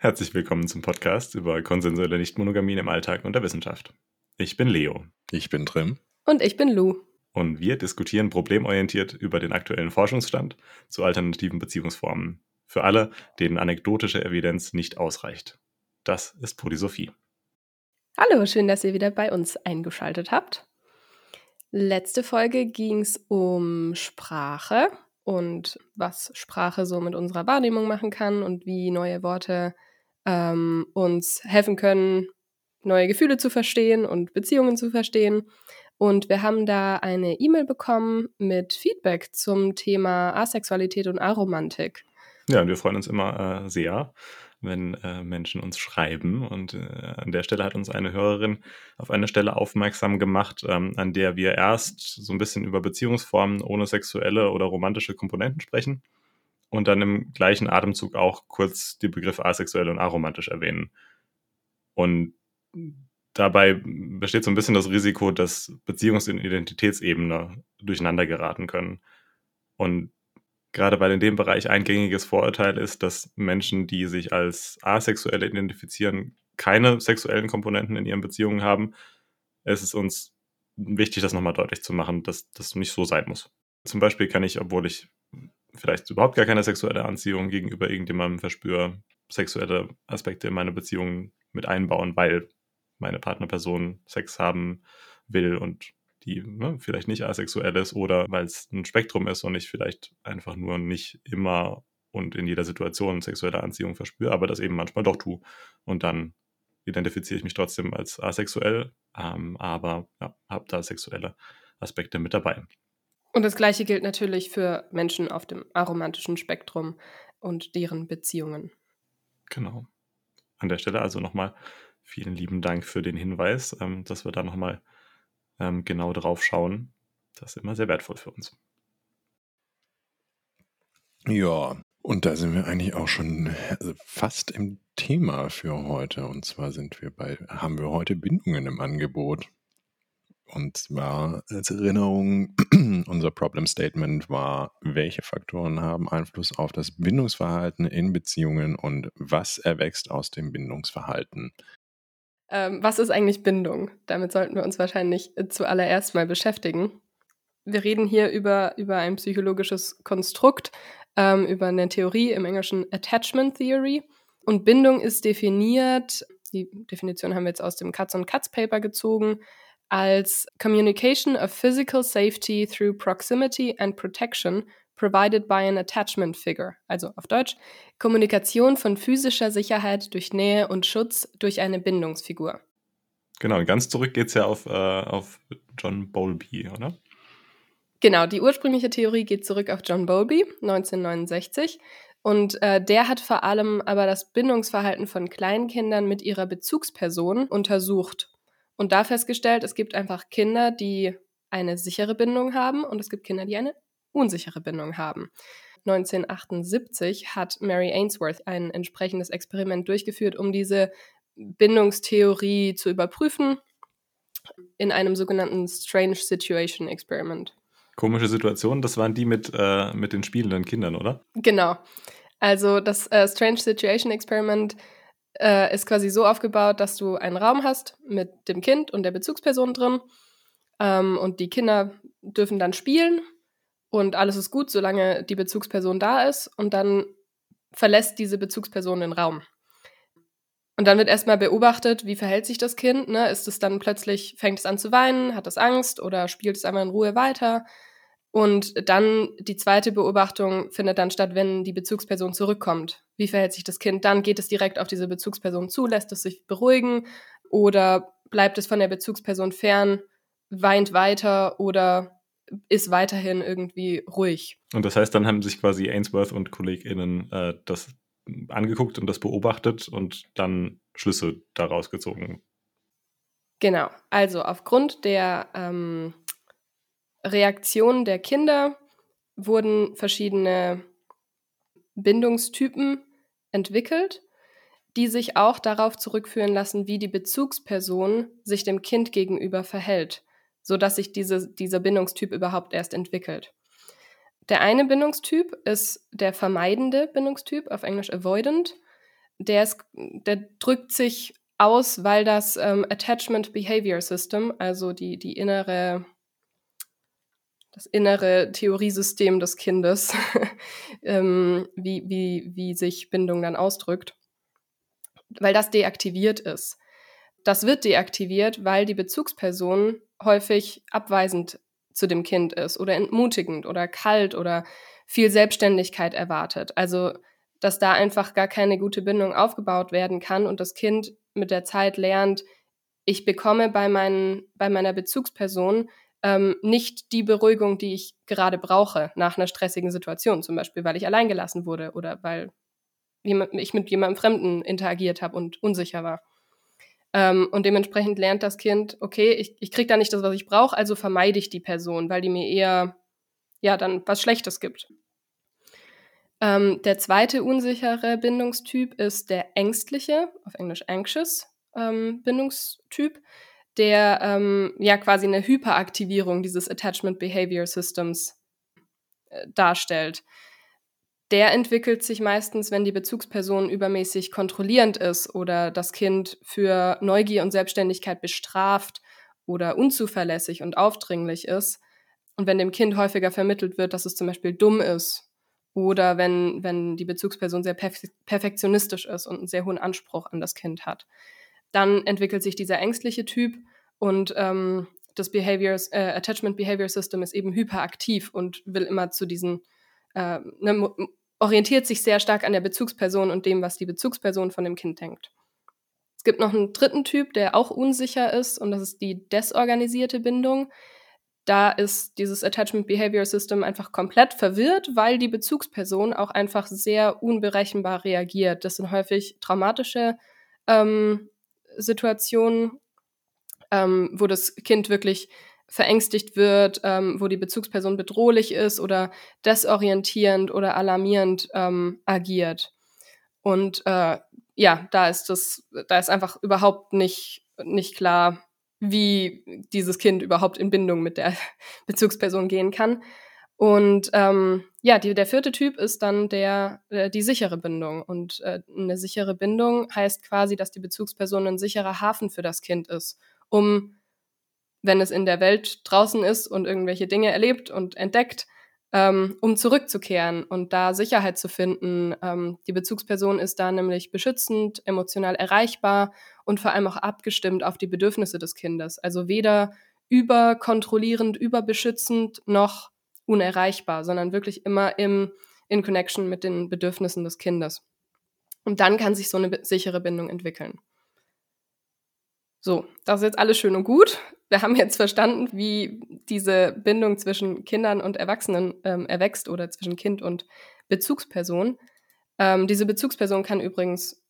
Herzlich willkommen zum Podcast über konsensuelle Nichtmonogamien im Alltag und der Wissenschaft. Ich bin Leo. Ich bin Trim. Und ich bin Lou. Und wir diskutieren problemorientiert über den aktuellen Forschungsstand zu alternativen Beziehungsformen. Für alle, denen anekdotische Evidenz nicht ausreicht. Das ist Polysophie. Hallo, schön, dass ihr wieder bei uns eingeschaltet habt. Letzte Folge ging es um Sprache und was Sprache so mit unserer Wahrnehmung machen kann und wie neue Worte ähm, uns helfen können, neue Gefühle zu verstehen und Beziehungen zu verstehen. Und wir haben da eine E-Mail bekommen mit Feedback zum Thema Asexualität und Aromantik. Ja, und wir freuen uns immer äh, sehr, wenn äh, Menschen uns schreiben. Und äh, an der Stelle hat uns eine Hörerin auf eine Stelle aufmerksam gemacht, ähm, an der wir erst so ein bisschen über Beziehungsformen ohne sexuelle oder romantische Komponenten sprechen und dann im gleichen Atemzug auch kurz die Begriffe asexuell und aromantisch erwähnen. Und dabei besteht so ein bisschen das Risiko, dass Beziehungs- und Identitätsebene durcheinander geraten können. Und gerade weil in dem Bereich ein gängiges Vorurteil ist, dass Menschen, die sich als asexuell identifizieren, keine sexuellen Komponenten in ihren Beziehungen haben, ist es uns wichtig, das nochmal deutlich zu machen, dass das nicht so sein muss. Zum Beispiel kann ich, obwohl ich vielleicht überhaupt gar keine sexuelle Anziehung gegenüber irgendjemandem verspüre, sexuelle Aspekte in meine Beziehung mit einbauen, weil meine Partnerperson Sex haben will und die ne, vielleicht nicht asexuell ist oder weil es ein Spektrum ist und ich vielleicht einfach nur nicht immer und in jeder Situation sexuelle Anziehung verspüre, aber das eben manchmal doch tue. Und dann identifiziere ich mich trotzdem als asexuell, ähm, aber ja, habe da sexuelle Aspekte mit dabei. Und das Gleiche gilt natürlich für Menschen auf dem aromantischen Spektrum und deren Beziehungen. Genau. An der Stelle also nochmal vielen lieben Dank für den Hinweis, ähm, dass wir da nochmal ähm, genau drauf schauen. Das ist immer sehr wertvoll für uns. Ja, und da sind wir eigentlich auch schon äh, fast im Thema für heute. Und zwar sind wir bei, haben wir heute Bindungen im Angebot. Und zwar als Erinnerung, unser Problem Statement war, welche Faktoren haben Einfluss auf das Bindungsverhalten in Beziehungen und was erwächst aus dem Bindungsverhalten. Ähm, was ist eigentlich Bindung? Damit sollten wir uns wahrscheinlich zuallererst mal beschäftigen. Wir reden hier über, über ein psychologisches Konstrukt, ähm, über eine Theorie im Englischen Attachment Theory. Und Bindung ist definiert, die Definition haben wir jetzt aus dem Katz und Katz Paper gezogen, als Communication of physical safety through proximity and protection provided by an attachment figure. Also auf Deutsch, Kommunikation von physischer Sicherheit durch Nähe und Schutz durch eine Bindungsfigur. Genau, ganz zurück geht es ja auf, äh, auf John Bowlby, oder? Genau, die ursprüngliche Theorie geht zurück auf John Bowlby, 1969. Und äh, der hat vor allem aber das Bindungsverhalten von Kleinkindern mit ihrer Bezugsperson untersucht und da festgestellt, es gibt einfach Kinder, die eine sichere Bindung haben und es gibt Kinder, die eine unsichere Bindung haben. 1978 hat Mary Ainsworth ein entsprechendes Experiment durchgeführt, um diese Bindungstheorie zu überprüfen in einem sogenannten Strange Situation Experiment. Komische Situation, das waren die mit, äh, mit den spielenden Kindern, oder? Genau. Also das äh, Strange Situation Experiment äh, ist quasi so aufgebaut, dass du einen Raum hast mit dem Kind und der Bezugsperson drin. Ähm, und die Kinder dürfen dann spielen und alles ist gut, solange die Bezugsperson da ist und dann verlässt diese Bezugsperson den Raum. Und dann wird erstmal beobachtet, wie verhält sich das Kind. Ne? Ist es dann plötzlich, fängt es an zu weinen, hat es Angst oder spielt es einmal in Ruhe weiter? Und dann die zweite Beobachtung findet dann statt, wenn die Bezugsperson zurückkommt. Wie verhält sich das Kind? Dann geht es direkt auf diese Bezugsperson zu, lässt es sich beruhigen oder bleibt es von der Bezugsperson fern, weint weiter oder ist weiterhin irgendwie ruhig. Und das heißt, dann haben sich quasi Ainsworth und KollegInnen äh, das angeguckt und das beobachtet und dann Schlüsse daraus gezogen. Genau. Also aufgrund der ähm, Reaktionen der Kinder wurden verschiedene Bindungstypen entwickelt, die sich auch darauf zurückführen lassen, wie die Bezugsperson sich dem Kind gegenüber verhält sodass sich diese, dieser Bindungstyp überhaupt erst entwickelt. Der eine Bindungstyp ist der vermeidende Bindungstyp, auf Englisch avoidant. der, ist, der drückt sich aus, weil das ähm, Attachment Behavior System, also die, die innere, das innere Theoriesystem des Kindes, ähm, wie, wie, wie sich Bindung dann ausdrückt, weil das deaktiviert ist. Das wird deaktiviert, weil die Bezugsperson häufig abweisend zu dem Kind ist oder entmutigend oder kalt oder viel Selbstständigkeit erwartet. Also, dass da einfach gar keine gute Bindung aufgebaut werden kann und das Kind mit der Zeit lernt, ich bekomme bei, meinen, bei meiner Bezugsperson ähm, nicht die Beruhigung, die ich gerade brauche nach einer stressigen Situation, zum Beispiel, weil ich alleingelassen wurde oder weil ich mit jemandem Fremden interagiert habe und unsicher war. Ähm, und dementsprechend lernt das Kind, okay, ich, ich kriege da nicht das, was ich brauche, also vermeide ich die Person, weil die mir eher, ja, dann was Schlechtes gibt. Ähm, der zweite unsichere Bindungstyp ist der ängstliche, auf Englisch anxious ähm, Bindungstyp, der ähm, ja quasi eine Hyperaktivierung dieses Attachment Behavior Systems äh, darstellt der entwickelt sich meistens, wenn die Bezugsperson übermäßig kontrollierend ist oder das Kind für Neugier und Selbstständigkeit bestraft oder unzuverlässig und aufdringlich ist. Und wenn dem Kind häufiger vermittelt wird, dass es zum Beispiel dumm ist oder wenn, wenn die Bezugsperson sehr perf perfektionistisch ist und einen sehr hohen Anspruch an das Kind hat. Dann entwickelt sich dieser ängstliche Typ und ähm, das Behaviors, äh, Attachment Behavior System ist eben hyperaktiv und will immer zu diesen äh, ne, orientiert sich sehr stark an der Bezugsperson und dem, was die Bezugsperson von dem Kind denkt. Es gibt noch einen dritten Typ, der auch unsicher ist, und das ist die desorganisierte Bindung. Da ist dieses Attachment Behavior System einfach komplett verwirrt, weil die Bezugsperson auch einfach sehr unberechenbar reagiert. Das sind häufig traumatische ähm, Situationen, ähm, wo das Kind wirklich verängstigt wird, ähm, wo die Bezugsperson bedrohlich ist oder desorientierend oder alarmierend ähm, agiert. Und äh, ja, da ist das, da ist einfach überhaupt nicht, nicht klar, wie dieses Kind überhaupt in Bindung mit der Bezugsperson gehen kann. Und ähm, ja, die, der vierte Typ ist dann der, äh, die sichere Bindung. Und äh, eine sichere Bindung heißt quasi, dass die Bezugsperson ein sicherer Hafen für das Kind ist, um wenn es in der Welt draußen ist und irgendwelche Dinge erlebt und entdeckt, ähm, um zurückzukehren und da Sicherheit zu finden. Ähm, die Bezugsperson ist da nämlich beschützend, emotional erreichbar und vor allem auch abgestimmt auf die Bedürfnisse des Kindes. Also weder überkontrollierend, überbeschützend noch unerreichbar, sondern wirklich immer im, in Connection mit den Bedürfnissen des Kindes. Und dann kann sich so eine sichere Bindung entwickeln. So, das ist jetzt alles schön und gut wir haben jetzt verstanden, wie diese Bindung zwischen Kindern und Erwachsenen ähm, erwächst oder zwischen Kind und Bezugsperson. Ähm, diese Bezugsperson kann übrigens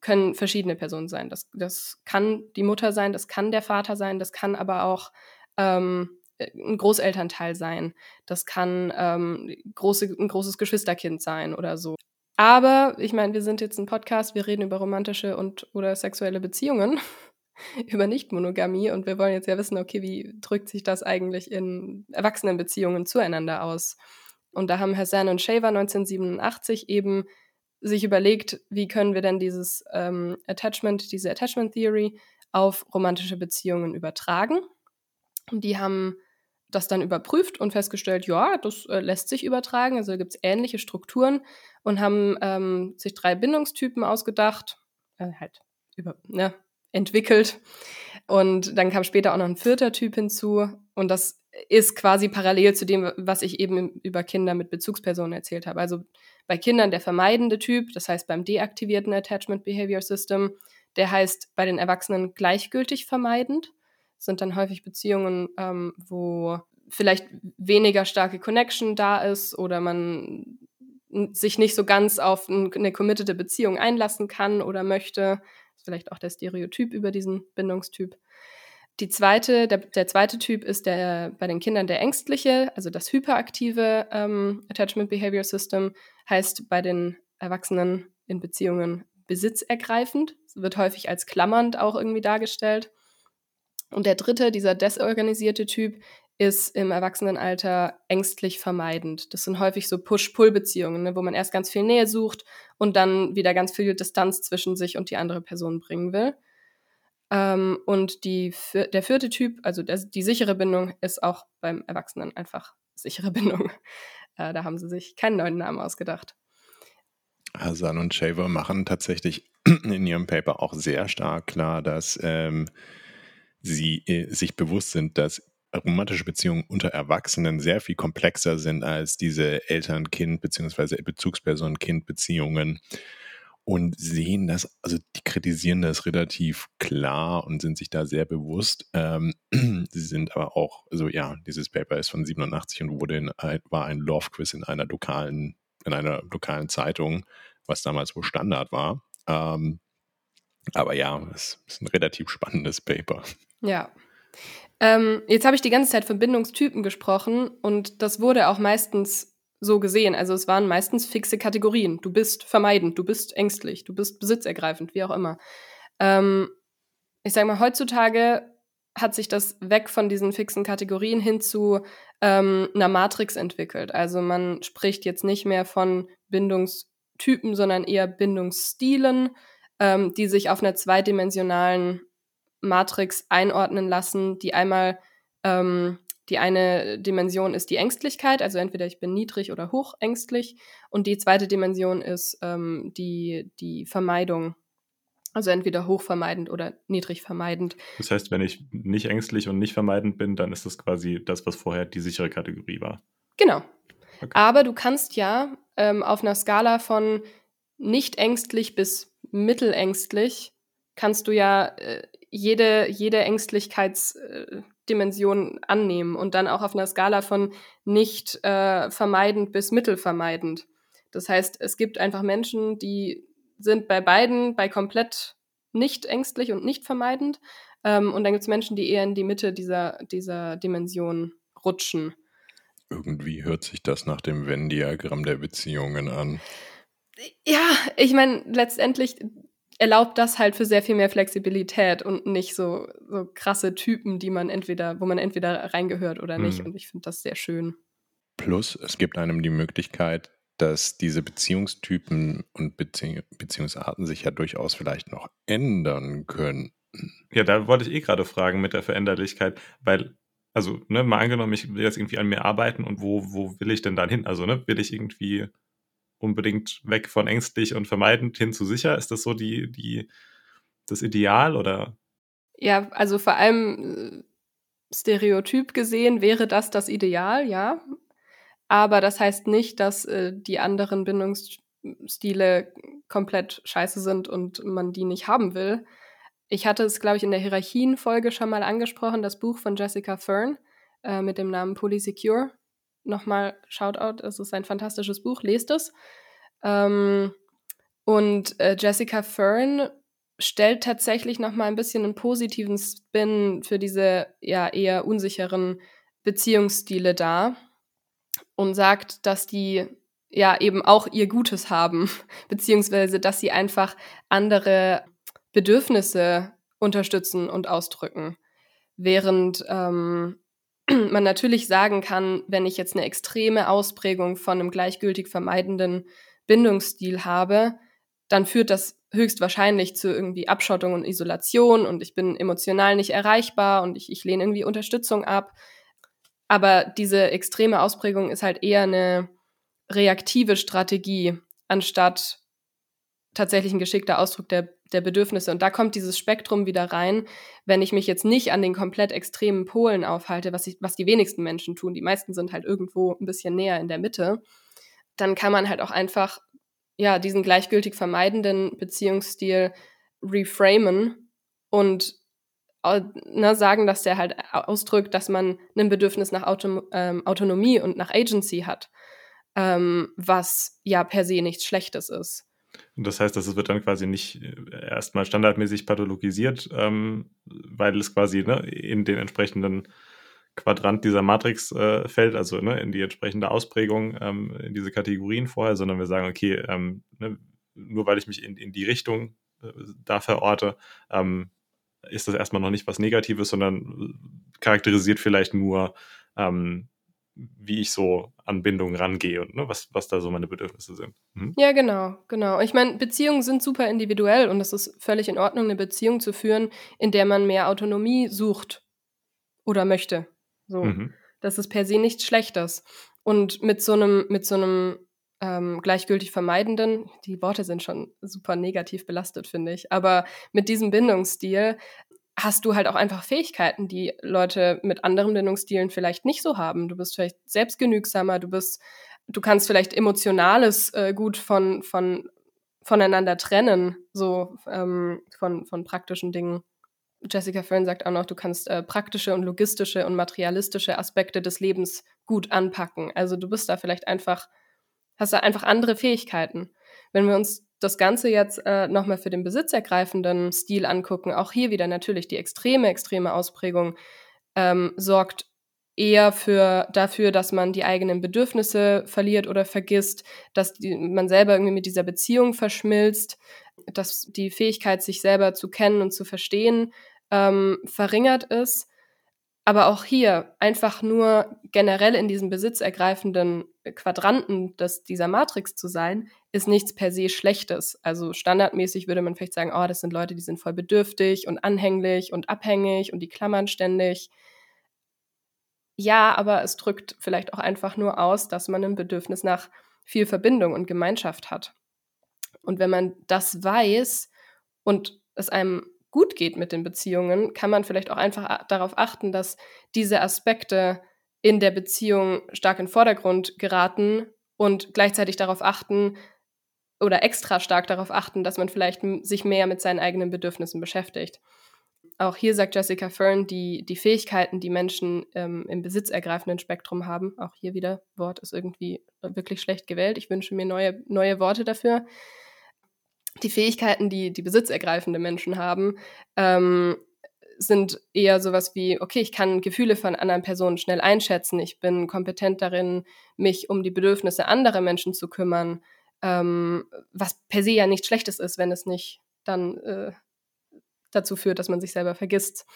können verschiedene Personen sein. Das, das kann die Mutter sein, das kann der Vater sein, das kann aber auch ähm, ein Großelternteil sein, das kann ähm, große, ein großes Geschwisterkind sein oder so. Aber ich meine, wir sind jetzt ein Podcast, wir reden über romantische und oder sexuelle Beziehungen. über Nichtmonogamie und wir wollen jetzt ja wissen, okay, wie drückt sich das eigentlich in Erwachsenenbeziehungen zueinander aus? Und da haben Hassan und Shaver 1987 eben sich überlegt, wie können wir denn dieses ähm, Attachment, diese Attachment Theory auf romantische Beziehungen übertragen. Und die haben das dann überprüft und festgestellt, ja, das äh, lässt sich übertragen, also gibt es ähnliche Strukturen und haben ähm, sich drei Bindungstypen ausgedacht, äh, halt über, ne, entwickelt. Und dann kam später auch noch ein vierter Typ hinzu. Und das ist quasi parallel zu dem, was ich eben über Kinder mit Bezugspersonen erzählt habe. Also bei Kindern der vermeidende Typ, das heißt beim deaktivierten Attachment Behavior System, der heißt bei den Erwachsenen gleichgültig vermeidend. Das sind dann häufig Beziehungen, ähm, wo vielleicht weniger starke Connection da ist oder man sich nicht so ganz auf eine committede Beziehung einlassen kann oder möchte vielleicht auch der Stereotyp über diesen Bindungstyp. Die zweite, der, der zweite Typ ist der bei den Kindern der ängstliche, also das hyperaktive ähm, Attachment Behavior System, heißt bei den Erwachsenen in Beziehungen besitzergreifend. Es wird häufig als klammernd auch irgendwie dargestellt. Und der dritte, dieser desorganisierte Typ, ist im Erwachsenenalter ängstlich vermeidend. Das sind häufig so Push-Pull-Beziehungen, ne, wo man erst ganz viel Nähe sucht und dann wieder ganz viel Distanz zwischen sich und die andere Person bringen will. Ähm, und die, der vierte Typ, also der, die sichere Bindung, ist auch beim Erwachsenen einfach sichere Bindung. Äh, da haben sie sich keinen neuen Namen ausgedacht. Hassan und Shaver machen tatsächlich in ihrem Paper auch sehr stark klar, dass ähm, sie äh, sich bewusst sind, dass romantische Beziehungen unter Erwachsenen sehr viel komplexer sind als diese Eltern-Kind- bzw. Bezugsperson-Kind-Beziehungen und sehen das, also die kritisieren das relativ klar und sind sich da sehr bewusst. Ähm, sie sind aber auch, also ja, dieses Paper ist von 87 und wurde in, war ein Love-Quiz in einer lokalen, in einer lokalen Zeitung, was damals wohl Standard war. Ähm, aber ja, es ist ein relativ spannendes Paper. Ja. Ähm, jetzt habe ich die ganze Zeit von Bindungstypen gesprochen und das wurde auch meistens so gesehen. Also es waren meistens fixe Kategorien. Du bist vermeidend, du bist ängstlich, du bist besitzergreifend, wie auch immer. Ähm, ich sage mal, heutzutage hat sich das weg von diesen fixen Kategorien hin zu ähm, einer Matrix entwickelt. Also man spricht jetzt nicht mehr von Bindungstypen, sondern eher Bindungsstilen, ähm, die sich auf einer zweidimensionalen Matrix einordnen lassen, die einmal ähm, die eine Dimension ist die Ängstlichkeit, also entweder ich bin niedrig oder hoch ängstlich. Und die zweite Dimension ist ähm, die, die Vermeidung. Also entweder hochvermeidend oder niedrig vermeidend. Das heißt, wenn ich nicht ängstlich und nicht vermeidend bin, dann ist das quasi das, was vorher die sichere Kategorie war. Genau. Okay. Aber du kannst ja ähm, auf einer Skala von nicht ängstlich bis mittelängstlich kannst du ja äh, jede, jede Ängstlichkeitsdimension äh, annehmen und dann auch auf einer Skala von nicht äh, vermeidend bis mittelvermeidend. Das heißt, es gibt einfach Menschen, die sind bei beiden bei komplett nicht ängstlich und nicht vermeidend. Ähm, und dann gibt es Menschen, die eher in die Mitte dieser, dieser Dimension rutschen. Irgendwie hört sich das nach dem Venn-Diagramm der Beziehungen an. Ja, ich meine, letztendlich erlaubt das halt für sehr viel mehr Flexibilität und nicht so, so krasse Typen, die man entweder, wo man entweder reingehört oder nicht. Mhm. Und ich finde das sehr schön. Plus, es gibt einem die Möglichkeit, dass diese Beziehungstypen und Beziehung, Beziehungsarten sich ja durchaus vielleicht noch ändern können. Ja, da wollte ich eh gerade fragen mit der Veränderlichkeit, weil, also, ne, mal angenommen, ich will jetzt irgendwie an mir arbeiten und wo, wo will ich denn dann hin? Also, ne, will ich irgendwie unbedingt weg von ängstlich und vermeidend hin zu sicher? Ist das so die, die, das Ideal oder? Ja, also vor allem äh, stereotyp gesehen wäre das das Ideal, ja. Aber das heißt nicht, dass äh, die anderen Bindungsstile komplett scheiße sind und man die nicht haben will. Ich hatte es, glaube ich, in der Hierarchienfolge schon mal angesprochen, das Buch von Jessica Fern äh, mit dem Namen Polysecure nochmal Shoutout, es ist ein fantastisches Buch, lest es. Ähm, und äh, Jessica Fern stellt tatsächlich nochmal ein bisschen einen positiven Spin für diese ja eher unsicheren Beziehungsstile dar und sagt, dass die ja eben auch ihr Gutes haben, beziehungsweise dass sie einfach andere Bedürfnisse unterstützen und ausdrücken. Während ähm, man natürlich sagen kann, wenn ich jetzt eine extreme Ausprägung von einem gleichgültig vermeidenden Bindungsstil habe, dann führt das höchstwahrscheinlich zu irgendwie Abschottung und Isolation und ich bin emotional nicht erreichbar und ich, ich lehne irgendwie Unterstützung ab. Aber diese extreme Ausprägung ist halt eher eine reaktive Strategie, anstatt tatsächlich ein geschickter Ausdruck der der Bedürfnisse. Und da kommt dieses Spektrum wieder rein, wenn ich mich jetzt nicht an den komplett extremen Polen aufhalte, was, ich, was die wenigsten Menschen tun. Die meisten sind halt irgendwo ein bisschen näher in der Mitte. Dann kann man halt auch einfach ja diesen gleichgültig vermeidenden Beziehungsstil reframen und ne, sagen, dass der halt ausdrückt, dass man ein Bedürfnis nach Auto, ähm, Autonomie und nach Agency hat, ähm, was ja per se nichts Schlechtes ist. Und das heißt, dass es wird dann quasi nicht äh, erstmal standardmäßig pathologisiert, ähm, weil es quasi ne, in den entsprechenden Quadrant dieser Matrix äh, fällt, also ne, in die entsprechende Ausprägung ähm, in diese Kategorien vorher, sondern wir sagen, okay, ähm, ne, nur weil ich mich in, in die Richtung äh, da verorte, ähm, ist das erstmal noch nicht was Negatives, sondern charakterisiert vielleicht nur ähm, wie ich so an Bindungen rangehe und ne, was, was da so meine Bedürfnisse sind. Mhm. Ja, genau, genau. Ich meine, Beziehungen sind super individuell und es ist völlig in Ordnung, eine Beziehung zu führen, in der man mehr Autonomie sucht oder möchte. So. Mhm. Das ist per se nichts Schlechtes. Und mit so einem, mit so einem ähm, gleichgültig vermeidenden, die Worte sind schon super negativ belastet, finde ich, aber mit diesem Bindungsstil hast du halt auch einfach Fähigkeiten, die Leute mit anderen Bindungsstilen vielleicht nicht so haben. Du bist vielleicht selbstgenügsamer, du bist, du kannst vielleicht Emotionales äh, gut von, von, voneinander trennen, so ähm, von, von praktischen Dingen. Jessica Fern sagt auch noch, du kannst äh, praktische und logistische und materialistische Aspekte des Lebens gut anpacken. Also du bist da vielleicht einfach, hast da einfach andere Fähigkeiten. Wenn wir uns das Ganze jetzt äh, nochmal für den besitzergreifenden Stil angucken, auch hier wieder natürlich die extreme, extreme Ausprägung ähm, sorgt eher für dafür, dass man die eigenen Bedürfnisse verliert oder vergisst, dass die, man selber irgendwie mit dieser Beziehung verschmilzt, dass die Fähigkeit, sich selber zu kennen und zu verstehen, ähm, verringert ist. Aber auch hier einfach nur generell in diesem besitzergreifenden Quadranten des, dieser Matrix zu sein, ist nichts per se Schlechtes. Also standardmäßig würde man vielleicht sagen, oh, das sind Leute, die sind voll bedürftig und anhänglich und abhängig und die klammern ständig. Ja, aber es drückt vielleicht auch einfach nur aus, dass man ein Bedürfnis nach viel Verbindung und Gemeinschaft hat. Und wenn man das weiß und es einem gut geht mit den Beziehungen, kann man vielleicht auch einfach darauf achten, dass diese Aspekte in der Beziehung stark in den Vordergrund geraten und gleichzeitig darauf achten oder extra stark darauf achten, dass man vielleicht sich mehr mit seinen eigenen Bedürfnissen beschäftigt. Auch hier sagt Jessica Fern, die, die Fähigkeiten, die Menschen ähm, im besitzergreifenden Spektrum haben, auch hier wieder, Wort ist irgendwie wirklich schlecht gewählt. Ich wünsche mir neue, neue Worte dafür die Fähigkeiten, die die besitzergreifende Menschen haben, ähm, sind eher sowas wie, okay, ich kann Gefühle von anderen Personen schnell einschätzen, ich bin kompetent darin, mich um die Bedürfnisse anderer Menschen zu kümmern, ähm, was per se ja nichts Schlechtes ist, wenn es nicht dann äh, dazu führt, dass man sich selber vergisst.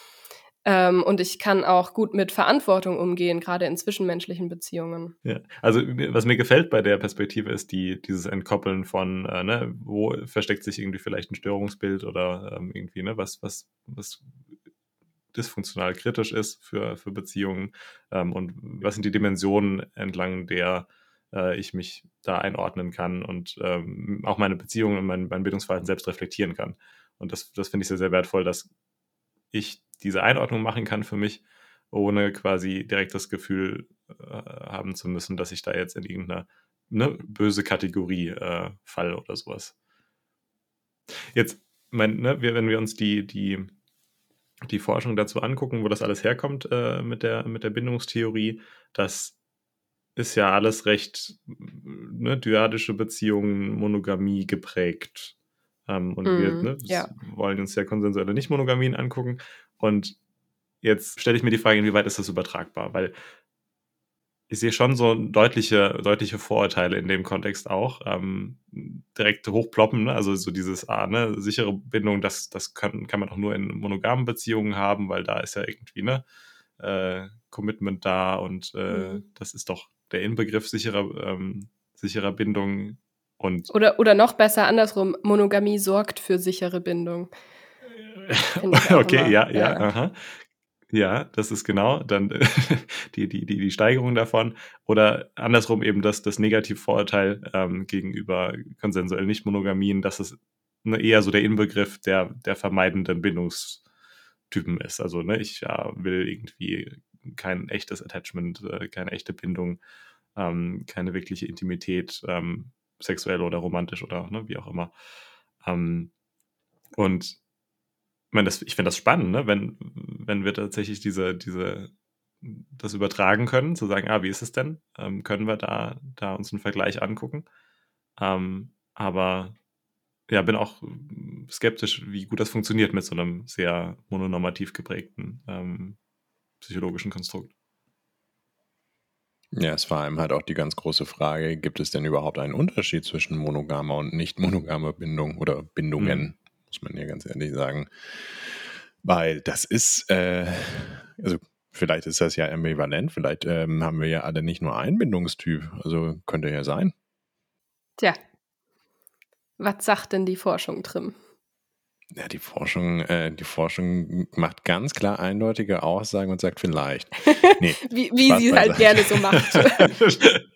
Ähm, und ich kann auch gut mit Verantwortung umgehen, gerade in zwischenmenschlichen Beziehungen. Ja, also was mir gefällt bei der Perspektive ist die, dieses Entkoppeln von, äh, ne, wo versteckt sich irgendwie vielleicht ein Störungsbild oder ähm, irgendwie, ne, was, was, was dysfunktional kritisch ist für, für Beziehungen ähm, und was sind die Dimensionen, entlang der äh, ich mich da einordnen kann und ähm, auch meine Beziehungen und mein, mein Bildungsverhalten selbst reflektieren kann. Und das, das finde ich sehr, sehr wertvoll, dass ich diese Einordnung machen kann für mich, ohne quasi direkt das Gefühl äh, haben zu müssen, dass ich da jetzt in irgendeiner ne, böse Kategorie äh, falle oder sowas. Jetzt, mein, ne, wir, wenn wir uns die, die, die Forschung dazu angucken, wo das alles herkommt äh, mit, der, mit der Bindungstheorie, das ist ja alles recht ne, dyadische Beziehungen, Monogamie geprägt. Ähm, und mm, wir ne, ja. wollen uns ja konsensuelle Nicht-Monogamien angucken. Und jetzt stelle ich mir die Frage, inwieweit ist das übertragbar? Weil ich sehe schon so deutliche, deutliche Vorurteile in dem Kontext auch. Ähm, direkt hochploppen, ne? also so dieses, ah, ne, sichere Bindung, das, das kann, kann man doch nur in monogamen Beziehungen haben, weil da ist ja irgendwie, ne, äh, Commitment da und äh, mhm. das ist doch der Inbegriff sicherer, ähm, sicherer Bindung. Und oder, oder noch besser andersrum, Monogamie sorgt für sichere Bindung. okay, ja, ja, ja, aha. Ja, das ist genau dann die, die, die, die Steigerung davon. Oder andersrum eben das, das Negativvorurteil ähm, gegenüber konsensuell Nicht-Monogamien, dass es ne, eher so der Inbegriff der, der vermeidenden Bindungstypen ist. Also ne, ich ja, will irgendwie kein echtes Attachment, äh, keine echte Bindung, ähm, keine wirkliche Intimität, ähm, sexuell oder romantisch oder ne, wie auch immer. Ähm, und ich meine, das, ich finde das spannend, ne? wenn, wenn wir tatsächlich diese, diese, das übertragen können, zu sagen, ah, wie ist es denn? Ähm, können wir da, da uns einen Vergleich angucken? Ähm, aber ja, bin auch skeptisch, wie gut das funktioniert mit so einem sehr mononormativ geprägten ähm, psychologischen Konstrukt. Ja, es war einem halt auch die ganz große Frage, gibt es denn überhaupt einen Unterschied zwischen monogamer und nicht monogamer Bindung oder Bindungen, mhm. Muss man ja ganz ehrlich sagen. Weil das ist, äh, also Vielleicht ist das ja ambivalent, vielleicht ähm, haben wir ja alle nicht nur einen Bindungstyp, also könnte ja sein. Tja, was sagt denn die Forschung, Trim? Ja, die Forschung, äh, die Forschung macht ganz klar eindeutige Aussagen und sagt vielleicht. Nee, wie wie sie halt gerne so macht.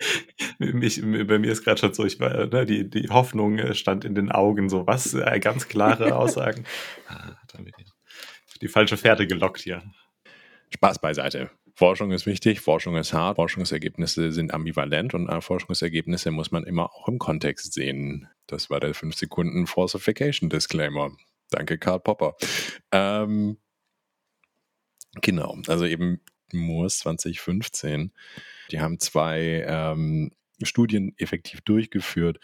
Mich, bei mir ist gerade schon so, ich war, ne, die, die Hoffnung äh, stand in den Augen, so was, äh, ganz klare Aussagen. ah, die falsche Fährte gelockt hier. Spaß beiseite. Forschung ist wichtig, Forschung ist hart, Forschungsergebnisse sind ambivalent und äh, Forschungsergebnisse muss man immer auch im Kontext sehen. Das war der 5 Sekunden Falsification Disclaimer. Danke, Karl Popper. Ähm, genau, also eben Moores 2015. Die haben zwei ähm, Studien effektiv durchgeführt,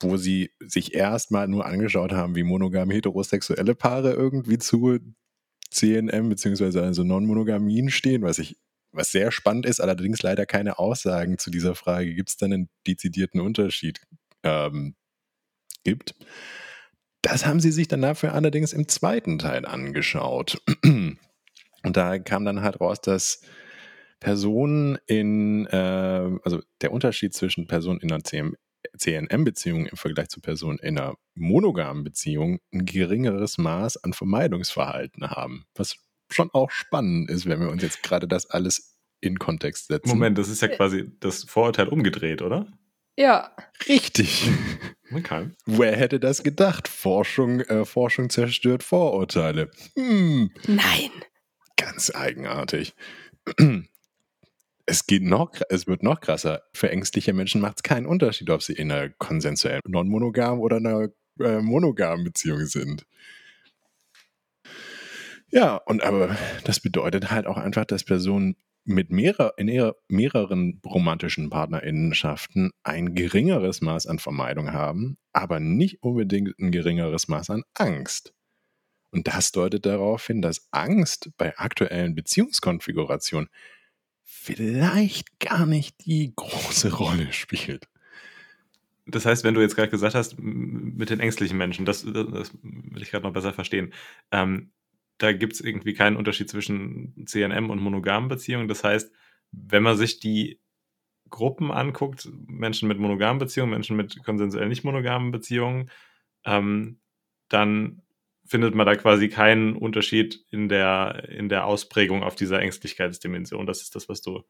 wo sie sich erstmal nur angeschaut haben, wie monogame heterosexuelle Paare irgendwie zu CNM bzw. also Non-Monogamien stehen, was ich was sehr spannend ist, allerdings leider keine Aussagen zu dieser Frage, gibt es dann einen dezidierten Unterschied ähm, gibt. Das haben sie sich dann dafür allerdings im zweiten Teil angeschaut. Und da kam dann halt raus, dass Personen in, äh, also der Unterschied zwischen Personen in einer CM, CNM-Beziehung im Vergleich zu Personen in einer monogamen Beziehung ein geringeres Maß an Vermeidungsverhalten haben. Was schon auch spannend ist, wenn wir uns jetzt gerade das alles in Kontext setzen. Moment, das ist ja quasi das Vorurteil umgedreht, oder? Ja. Richtig. Okay. Wer hätte das gedacht? Forschung, äh, Forschung zerstört Vorurteile. Hm. Nein. Ganz eigenartig es geht noch, es wird noch krasser. Für ängstliche Menschen macht es keinen Unterschied, ob sie in einer konsensuellen non-monogam oder einer äh, monogamen Beziehung sind. Ja, und aber das bedeutet halt auch einfach, dass Personen mit mehrer, in mehreren romantischen Partnerinnenschaften ein geringeres Maß an Vermeidung haben, aber nicht unbedingt ein geringeres Maß an Angst. Und das deutet darauf hin, dass Angst bei aktuellen Beziehungskonfigurationen vielleicht gar nicht die große Rolle spielt. Das heißt, wenn du jetzt gerade gesagt hast, mit den ängstlichen Menschen, das, das will ich gerade noch besser verstehen, ähm, da gibt es irgendwie keinen Unterschied zwischen CNM und monogamen Beziehungen. Das heißt, wenn man sich die Gruppen anguckt, Menschen mit monogamen Beziehungen, Menschen mit konsensuell nicht monogamen Beziehungen, ähm, dann findet man da quasi keinen Unterschied in der, in der Ausprägung auf dieser Ängstlichkeitsdimension. Das ist das, was du,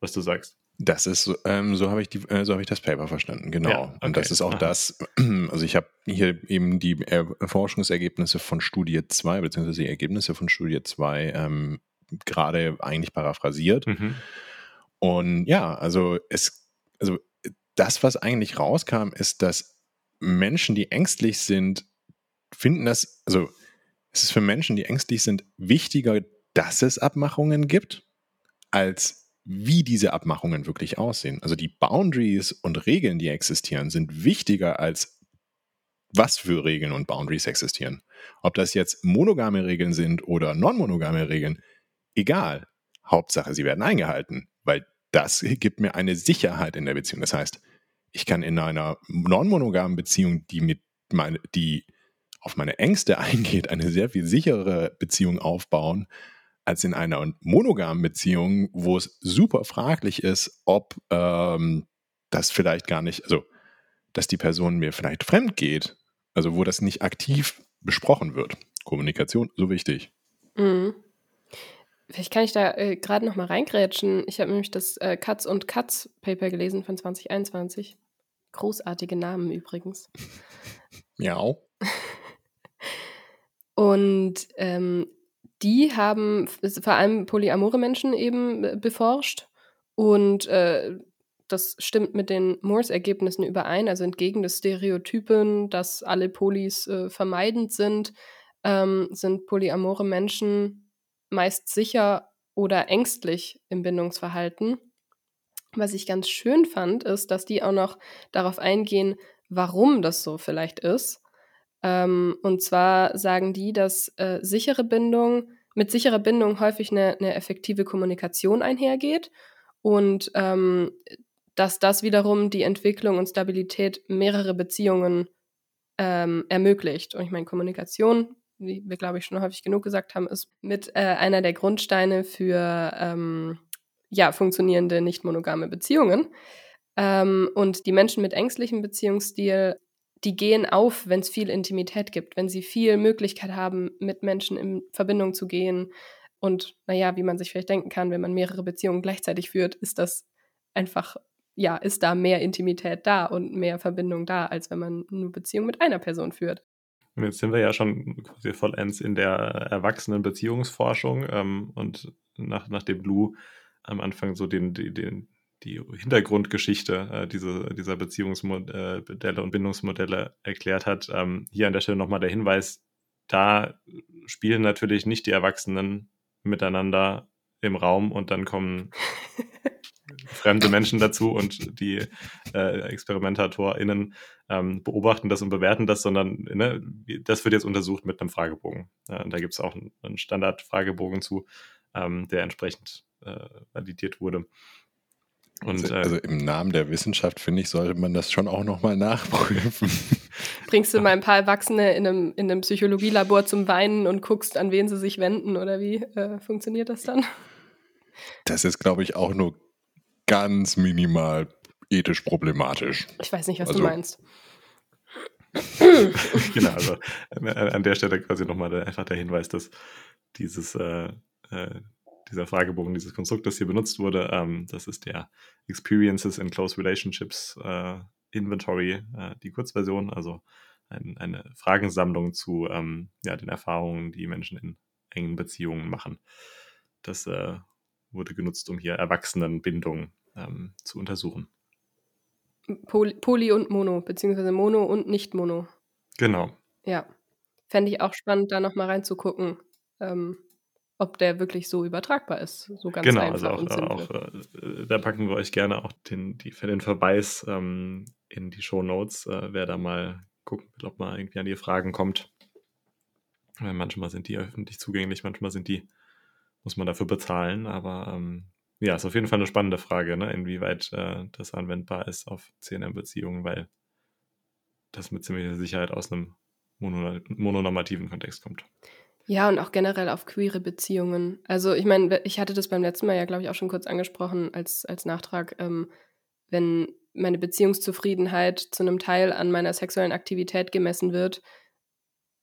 was du sagst. Das ist, ähm, so habe ich, äh, so hab ich das Paper verstanden, genau. Ja, okay. Und das ist auch Aha. das, also ich habe hier eben die Forschungsergebnisse von Studie 2, beziehungsweise die Ergebnisse von Studie 2 ähm, gerade eigentlich paraphrasiert. Mhm. Und ja, also es, also das, was eigentlich rauskam, ist, dass Menschen, die ängstlich sind, finden das, also es ist für Menschen, die ängstlich sind, wichtiger, dass es Abmachungen gibt, als wie diese Abmachungen wirklich aussehen. Also die Boundaries und Regeln, die existieren, sind wichtiger als was für Regeln und Boundaries existieren. Ob das jetzt monogame Regeln sind oder non-monogame Regeln, egal. Hauptsache, sie werden eingehalten, weil das gibt mir eine Sicherheit in der Beziehung. Das heißt, ich kann in einer non-monogamen Beziehung, die mit meine, die auf meine Ängste eingeht, eine sehr viel sichere Beziehung aufbauen, als in einer monogamen Beziehung, wo es super fraglich ist, ob ähm, das vielleicht gar nicht, also dass die Person mir vielleicht fremd geht, also wo das nicht aktiv besprochen wird. Kommunikation, so wichtig. Mhm. Vielleicht kann ich da äh, gerade noch mal reingrätschen. Ich habe nämlich das äh, Katz und Katz Paper gelesen von 2021. Großartige Namen übrigens. Ja. Und ähm, die haben vor allem polyamore Menschen eben äh, beforscht. Und äh, das stimmt mit den Moores-Ergebnissen überein, also entgegen des Stereotypen, dass alle Polis äh, vermeidend sind, ähm, sind polyamore Menschen meist sicher oder ängstlich im Bindungsverhalten. Was ich ganz schön fand, ist, dass die auch noch darauf eingehen, warum das so vielleicht ist. Ähm, und zwar sagen die, dass äh, sichere Bindung, mit sicherer Bindung häufig eine, eine effektive Kommunikation einhergeht und ähm, dass das wiederum die Entwicklung und Stabilität mehrerer Beziehungen ähm, ermöglicht. Und ich meine, Kommunikation wie wir, glaube ich, schon häufig genug gesagt haben, ist mit äh, einer der Grundsteine für ähm, ja, funktionierende nicht monogame Beziehungen. Ähm, und die Menschen mit ängstlichem Beziehungsstil, die gehen auf, wenn es viel Intimität gibt, wenn sie viel Möglichkeit haben, mit Menschen in Verbindung zu gehen. Und naja, wie man sich vielleicht denken kann, wenn man mehrere Beziehungen gleichzeitig führt, ist das einfach, ja, ist da mehr Intimität da und mehr Verbindung da, als wenn man nur Beziehung mit einer Person führt. Und jetzt sind wir ja schon quasi vollends in der erwachsenen Beziehungsforschung ähm, und nach, nachdem Blue am Anfang so den, den, die Hintergrundgeschichte äh, diese, dieser Beziehungsmodelle äh, und Bindungsmodelle erklärt hat. Ähm, hier an der Stelle nochmal der Hinweis, da spielen natürlich nicht die Erwachsenen miteinander im Raum und dann kommen fremde Menschen dazu und die äh, ExperimentatorInnen ähm, beobachten das und bewerten das, sondern ne, das wird jetzt untersucht mit einem Fragebogen. Äh, da gibt es auch einen, einen Standardfragebogen zu, ähm, der entsprechend äh, validiert wurde. Und, also, äh, also, im Namen der Wissenschaft, finde ich, sollte man das schon auch nochmal nachprüfen. Bringst du mal ein paar Erwachsene in einem, in einem Psychologielabor zum Weinen und guckst, an wen sie sich wenden oder wie äh, funktioniert das dann? Das ist, glaube ich, auch nur ganz minimal ethisch problematisch. Ich weiß nicht, was also, du meinst. genau, also an der Stelle quasi nochmal einfach der Hinweis, dass dieses äh, äh, dieser Fragebogen, dieses Konstrukt, das hier benutzt wurde, ähm, das ist der Experiences in Close Relationships äh, Inventory, äh, die Kurzversion, also ein, eine Fragensammlung zu ähm, ja, den Erfahrungen, die Menschen in engen Beziehungen machen. Das äh, wurde genutzt, um hier Erwachsenenbindung ähm, zu untersuchen. Poly, Poly und Mono, beziehungsweise Mono und Nicht-Mono. Genau. Ja. Fände ich auch spannend, da nochmal reinzugucken. Ähm, ob der wirklich so übertragbar ist. So ganz genau, einfach also auch, auch äh, da packen wir euch gerne auch den, die, für den Verweis ähm, in die Show Notes, äh, wer da mal gucken will, ob man irgendwie an die Fragen kommt. Weil manchmal sind die öffentlich zugänglich, manchmal sind die, muss man dafür bezahlen, aber ähm, ja, ist auf jeden Fall eine spannende Frage, ne? inwieweit äh, das anwendbar ist auf CNM-Beziehungen, weil das mit ziemlicher Sicherheit aus einem mononormativen Kontext kommt. Ja, und auch generell auf queere Beziehungen. Also ich meine, ich hatte das beim letzten Mal ja, glaube ich, auch schon kurz angesprochen als, als Nachtrag. Ähm, wenn meine Beziehungszufriedenheit zu einem Teil an meiner sexuellen Aktivität gemessen wird,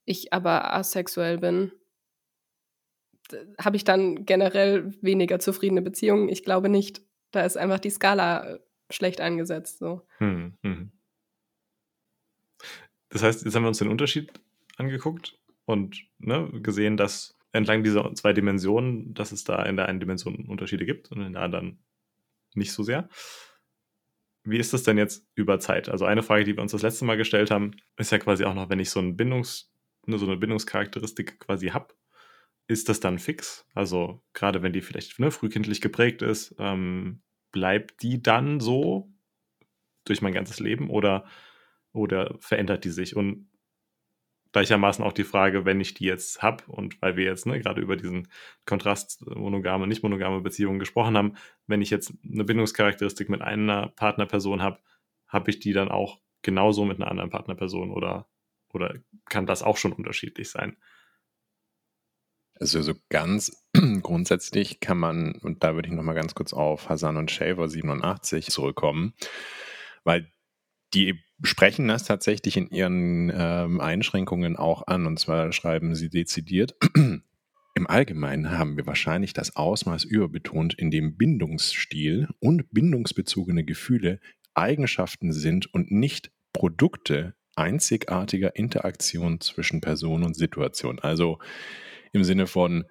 ich aber asexuell bin, habe ich dann generell weniger zufriedene Beziehungen? Ich glaube nicht. Da ist einfach die Skala schlecht angesetzt. So. Hm, hm. Das heißt, jetzt haben wir uns den Unterschied angeguckt und ne, gesehen, dass entlang dieser zwei Dimensionen, dass es da in der einen Dimension Unterschiede gibt und in der anderen nicht so sehr. Wie ist das denn jetzt über Zeit? Also eine Frage, die wir uns das letzte Mal gestellt haben, ist ja quasi auch noch, wenn ich so, ein Bindungs, ne, so eine Bindungscharakteristik quasi habe, ist das dann fix? Also gerade wenn die vielleicht ne, frühkindlich geprägt ist, ähm, bleibt die dann so durch mein ganzes Leben oder, oder verändert die sich? Und gleichermaßen auch die Frage, wenn ich die jetzt habe und weil wir jetzt ne, gerade über diesen Kontrast äh, monogame, nicht monogame Beziehungen gesprochen haben, wenn ich jetzt eine Bindungscharakteristik mit einer Partnerperson habe, habe ich die dann auch genauso mit einer anderen Partnerperson oder, oder kann das auch schon unterschiedlich sein? Also so ganz grundsätzlich kann man, und da würde ich nochmal ganz kurz auf Hassan und Shaver 87 zurückkommen, weil die sprechen das tatsächlich in ihren ähm, Einschränkungen auch an. Und zwar schreiben sie dezidiert, im Allgemeinen haben wir wahrscheinlich das Ausmaß überbetont, in dem Bindungsstil und bindungsbezogene Gefühle Eigenschaften sind und nicht Produkte einzigartiger Interaktion zwischen Person und Situation. Also im Sinne von,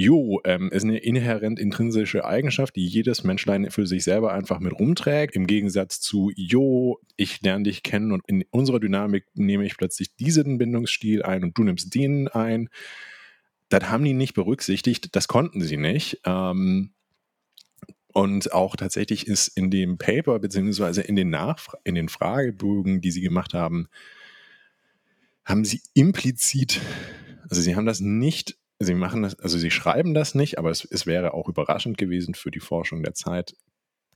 Jo, ähm, ist eine inhärent intrinsische Eigenschaft, die jedes Menschlein für sich selber einfach mit rumträgt. Im Gegensatz zu, Jo, ich lerne dich kennen und in unserer Dynamik nehme ich plötzlich diesen Bindungsstil ein und du nimmst den ein. Das haben die nicht berücksichtigt, das konnten sie nicht. Ähm, und auch tatsächlich ist in dem Paper beziehungsweise in den, Nachfra in den Fragebögen, die sie gemacht haben, haben sie implizit, also sie haben das nicht Sie machen das, also sie schreiben das nicht, aber es, es wäre auch überraschend gewesen für die Forschung der Zeit.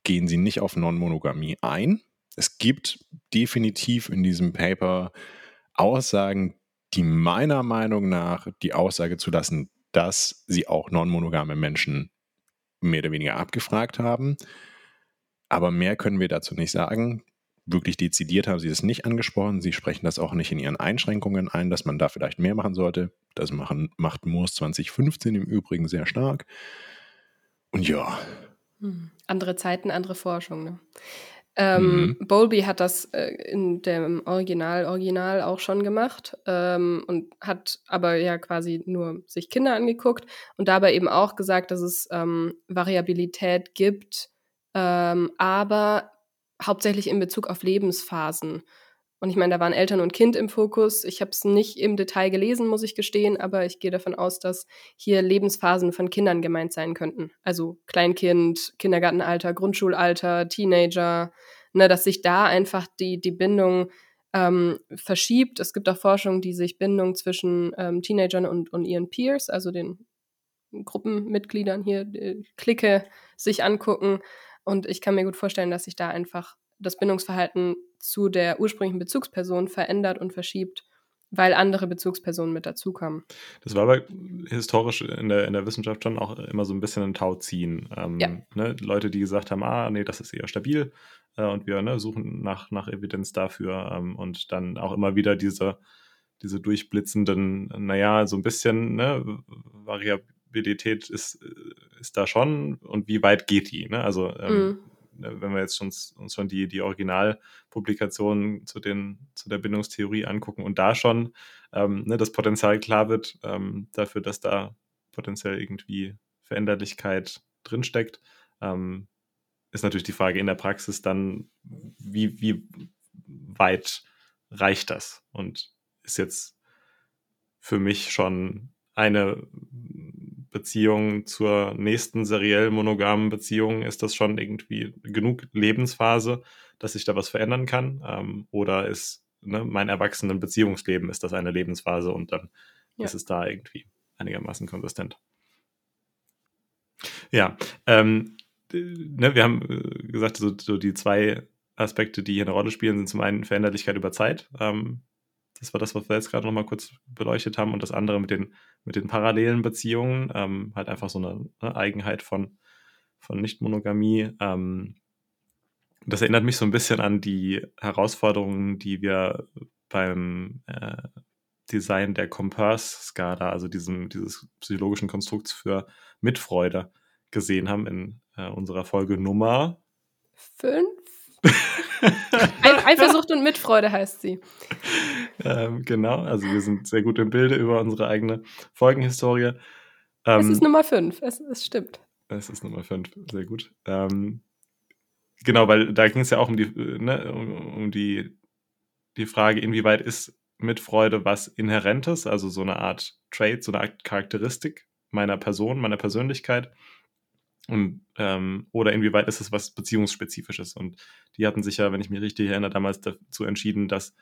Gehen sie nicht auf Non-Monogamie ein. Es gibt definitiv in diesem Paper Aussagen, die meiner Meinung nach die Aussage zu lassen, dass sie auch non-monogame Menschen mehr oder weniger abgefragt haben. Aber mehr können wir dazu nicht sagen. Wirklich dezidiert haben sie es nicht angesprochen. Sie sprechen das auch nicht in ihren Einschränkungen ein, dass man da vielleicht mehr machen sollte. Das machen, macht Moors 2015 im Übrigen sehr stark. Und ja. Hm. Andere Zeiten, andere Forschung. Ne? Ähm, mhm. Bowlby hat das äh, in dem Original Original auch schon gemacht ähm, und hat aber ja quasi nur sich Kinder angeguckt und dabei eben auch gesagt, dass es ähm, Variabilität gibt, ähm, aber hauptsächlich in Bezug auf Lebensphasen. Und ich meine, da waren Eltern und Kind im Fokus. Ich habe es nicht im Detail gelesen, muss ich gestehen, aber ich gehe davon aus, dass hier Lebensphasen von Kindern gemeint sein könnten. Also Kleinkind, Kindergartenalter, Grundschulalter, Teenager, ne, dass sich da einfach die, die Bindung ähm, verschiebt. Es gibt auch Forschung, die sich Bindung zwischen ähm, Teenagern und, und ihren Peers, also den Gruppenmitgliedern hier, die Clique, sich angucken. Und ich kann mir gut vorstellen, dass sich da einfach das Bindungsverhalten zu der ursprünglichen Bezugsperson verändert und verschiebt, weil andere Bezugspersonen mit dazukommen. Das war aber historisch in der, in der Wissenschaft schon auch immer so ein bisschen ein Tauziehen. Ähm, ja. ne, Leute, die gesagt haben, ah, nee, das ist eher stabil äh, und wir ne, suchen nach, nach Evidenz dafür ähm, und dann auch immer wieder diese, diese durchblitzenden, naja, so ein bisschen ne, Variabilität ist, ist da schon und wie weit geht die? Ne? Also ähm, mm Ne, wenn wir jetzt uns, uns schon die, die Originalpublikationen zu, den, zu der Bindungstheorie angucken und da schon ähm, ne, das Potenzial klar wird ähm, dafür, dass da potenziell irgendwie Veränderlichkeit drinsteckt, ähm, ist natürlich die Frage in der Praxis dann, wie, wie weit reicht das? Und ist jetzt für mich schon eine Beziehung zur nächsten seriell monogamen Beziehung ist das schon irgendwie genug Lebensphase, dass sich da was verändern kann? Ähm, oder ist ne, mein erwachsenen Beziehungsleben, ist das eine Lebensphase und dann ja. ist es da irgendwie einigermaßen konsistent? Ja, ähm, ne, wir haben äh, gesagt, so, so, die zwei Aspekte, die hier eine Rolle spielen, sind zum einen Veränderlichkeit über Zeit. Ähm, das war das, was wir jetzt gerade noch mal kurz beleuchtet haben. Und das andere mit den, mit den parallelen Beziehungen, ähm, halt einfach so eine, eine, Eigenheit von, von Nicht-Monogamie. Ähm, das erinnert mich so ein bisschen an die Herausforderungen, die wir beim äh, Design der Compass-Skala, also diesem, dieses psychologischen Konstrukts für Mitfreude, gesehen haben in äh, unserer Folge Nummer 5. Eifersucht und Mitfreude heißt sie. Ähm, genau, also wir sind sehr gut im Bilde über unsere eigene Folgenhistorie. Ähm, es ist Nummer 5, es, es, stimmt. Es ist Nummer 5, sehr gut. Ähm, genau, weil da ging es ja auch um die, ne, um, um, die, die Frage, inwieweit ist Mitfreude was Inhärentes, also so eine Art Trait, so eine Art Charakteristik meiner Person, meiner Persönlichkeit. Und, ähm, oder inwieweit ist es was Beziehungsspezifisches? Und die hatten sich ja, wenn ich mich richtig erinnere, damals dazu entschieden, das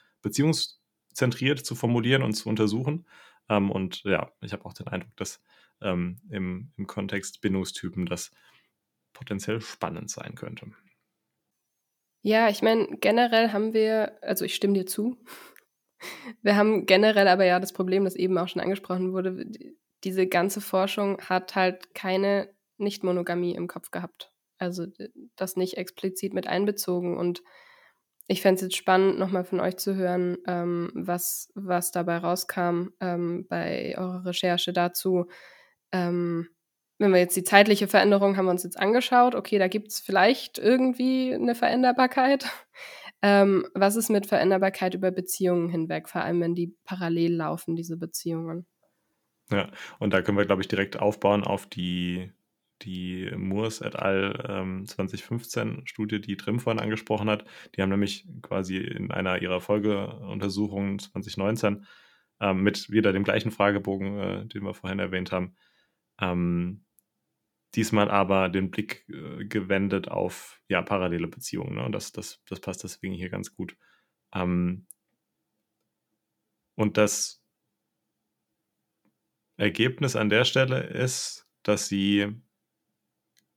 beziehungszentriert zu formulieren und zu untersuchen. Ähm, und ja, ich habe auch den Eindruck, dass ähm, im, im Kontext Bindungstypen das potenziell spannend sein könnte. Ja, ich meine, generell haben wir, also ich stimme dir zu, wir haben generell aber ja das Problem, das eben auch schon angesprochen wurde, diese ganze Forschung hat halt keine nicht-Monogamie im Kopf gehabt. Also das nicht explizit mit einbezogen. Und ich fände es jetzt spannend, nochmal von euch zu hören, ähm, was, was dabei rauskam ähm, bei eurer Recherche dazu. Ähm, wenn wir jetzt die zeitliche Veränderung haben wir uns jetzt angeschaut, okay, da gibt es vielleicht irgendwie eine Veränderbarkeit. Ähm, was ist mit Veränderbarkeit über Beziehungen hinweg, vor allem wenn die parallel laufen, diese Beziehungen? Ja, und da können wir, glaube ich, direkt aufbauen auf die die Moores et al. Ähm, 2015 Studie, die Trim vorhin angesprochen hat. Die haben nämlich quasi in einer ihrer Folgeuntersuchungen 2019 ähm, mit wieder dem gleichen Fragebogen, äh, den wir vorhin erwähnt haben, ähm, diesmal aber den Blick äh, gewendet auf ja, parallele Beziehungen. Ne? Und das, das, das passt deswegen hier ganz gut. Ähm, und das Ergebnis an der Stelle ist, dass sie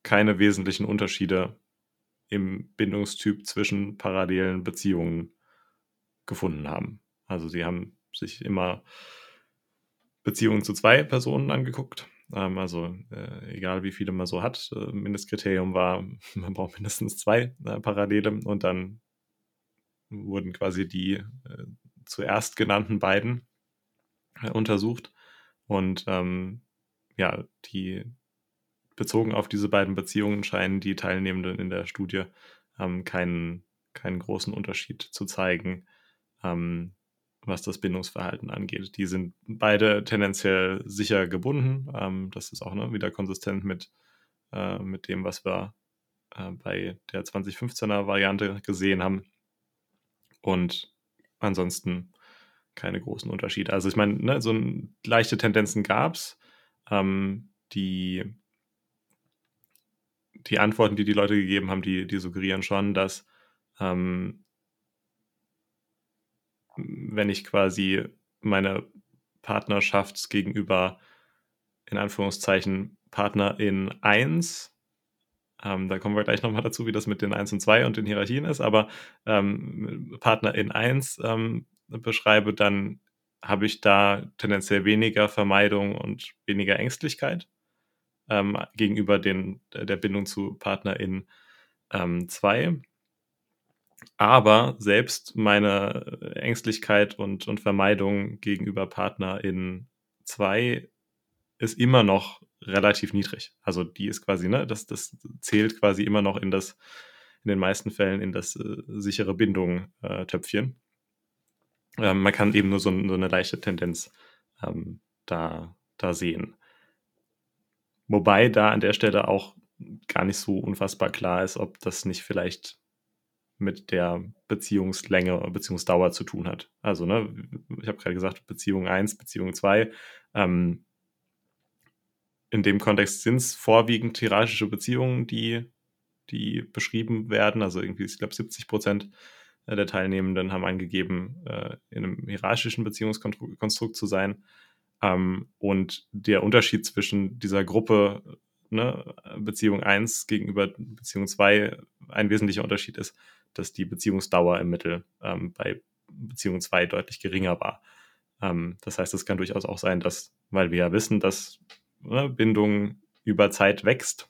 keine wesentlichen Unterschiede im Bindungstyp zwischen parallelen Beziehungen gefunden haben. Also sie haben sich immer Beziehungen zu zwei Personen angeguckt. Ähm, also äh, egal wie viele man so hat, äh, Mindestkriterium war, man braucht mindestens zwei äh, Parallele und dann wurden quasi die äh, zuerst genannten beiden äh, untersucht und ähm, ja, die bezogen auf diese beiden Beziehungen scheinen die Teilnehmenden in der Studie ähm, keinen, keinen großen Unterschied zu zeigen, ähm, was das Bindungsverhalten angeht. Die sind beide tendenziell sicher gebunden. Ähm, das ist auch ne, wieder konsistent mit, äh, mit dem, was wir äh, bei der 2015er Variante gesehen haben. Und ansonsten keine großen Unterschiede. Also ich meine, ne, so leichte Tendenzen gab es. Ähm, die, die Antworten, die die Leute gegeben haben, die, die suggerieren schon, dass ähm, wenn ich quasi meine Partnerschaft gegenüber in Anführungszeichen Partner in 1, ähm, da kommen wir gleich nochmal dazu, wie das mit den 1 und 2 und den Hierarchien ist, aber ähm, Partner in 1 ähm, beschreibe, dann habe ich da tendenziell weniger Vermeidung und weniger Ängstlichkeit ähm, gegenüber den, der Bindung zu Partner in 2. Ähm, aber selbst meine Ängstlichkeit und, und Vermeidung gegenüber Partner in 2 ist immer noch relativ niedrig. Also die ist quasi, ne, das, das zählt quasi immer noch in das, in den meisten Fällen in das äh, sichere Bindung-Töpfchen. Äh, ähm, man kann eben nur so, so eine leichte Tendenz ähm, da, da sehen. Wobei da an der Stelle auch gar nicht so unfassbar klar ist, ob das nicht vielleicht mit der Beziehungslänge oder Beziehungsdauer zu tun hat. Also, ne, ich habe gerade gesagt, Beziehung 1, Beziehung 2. Ähm, in dem Kontext sind es vorwiegend hierarchische Beziehungen, die, die beschrieben werden. Also irgendwie, ich glaube, 70 Prozent der Teilnehmenden haben angegeben, äh, in einem hierarchischen Beziehungskonstrukt zu sein. Ähm, und der Unterschied zwischen dieser Gruppe ne, Beziehung 1 gegenüber Beziehung 2, ein wesentlicher Unterschied ist, dass die Beziehungsdauer im Mittel ähm, bei Beziehung 2 deutlich geringer war. Ähm, das heißt, es kann durchaus auch sein, dass, weil wir ja wissen, dass ne, Bindung über Zeit wächst,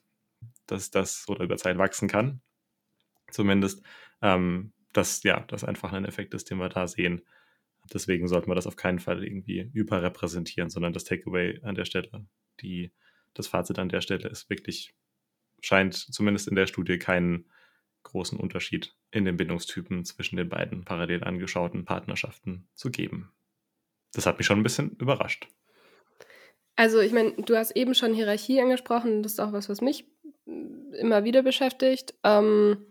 dass das oder über Zeit wachsen kann, zumindest, ähm, dass ja, das einfach ein Effekt ist, den wir da sehen. Deswegen sollten wir das auf keinen Fall irgendwie überrepräsentieren, sondern das Takeaway an der Stelle, die, das Fazit an der Stelle ist wirklich, scheint zumindest in der Studie keinen großen Unterschied in den Bindungstypen zwischen den beiden parallel angeschauten Partnerschaften zu geben. Das hat mich schon ein bisschen überrascht. Also ich meine, du hast eben schon Hierarchie angesprochen, das ist auch was, was mich mm, immer wieder beschäftigt. Ähm,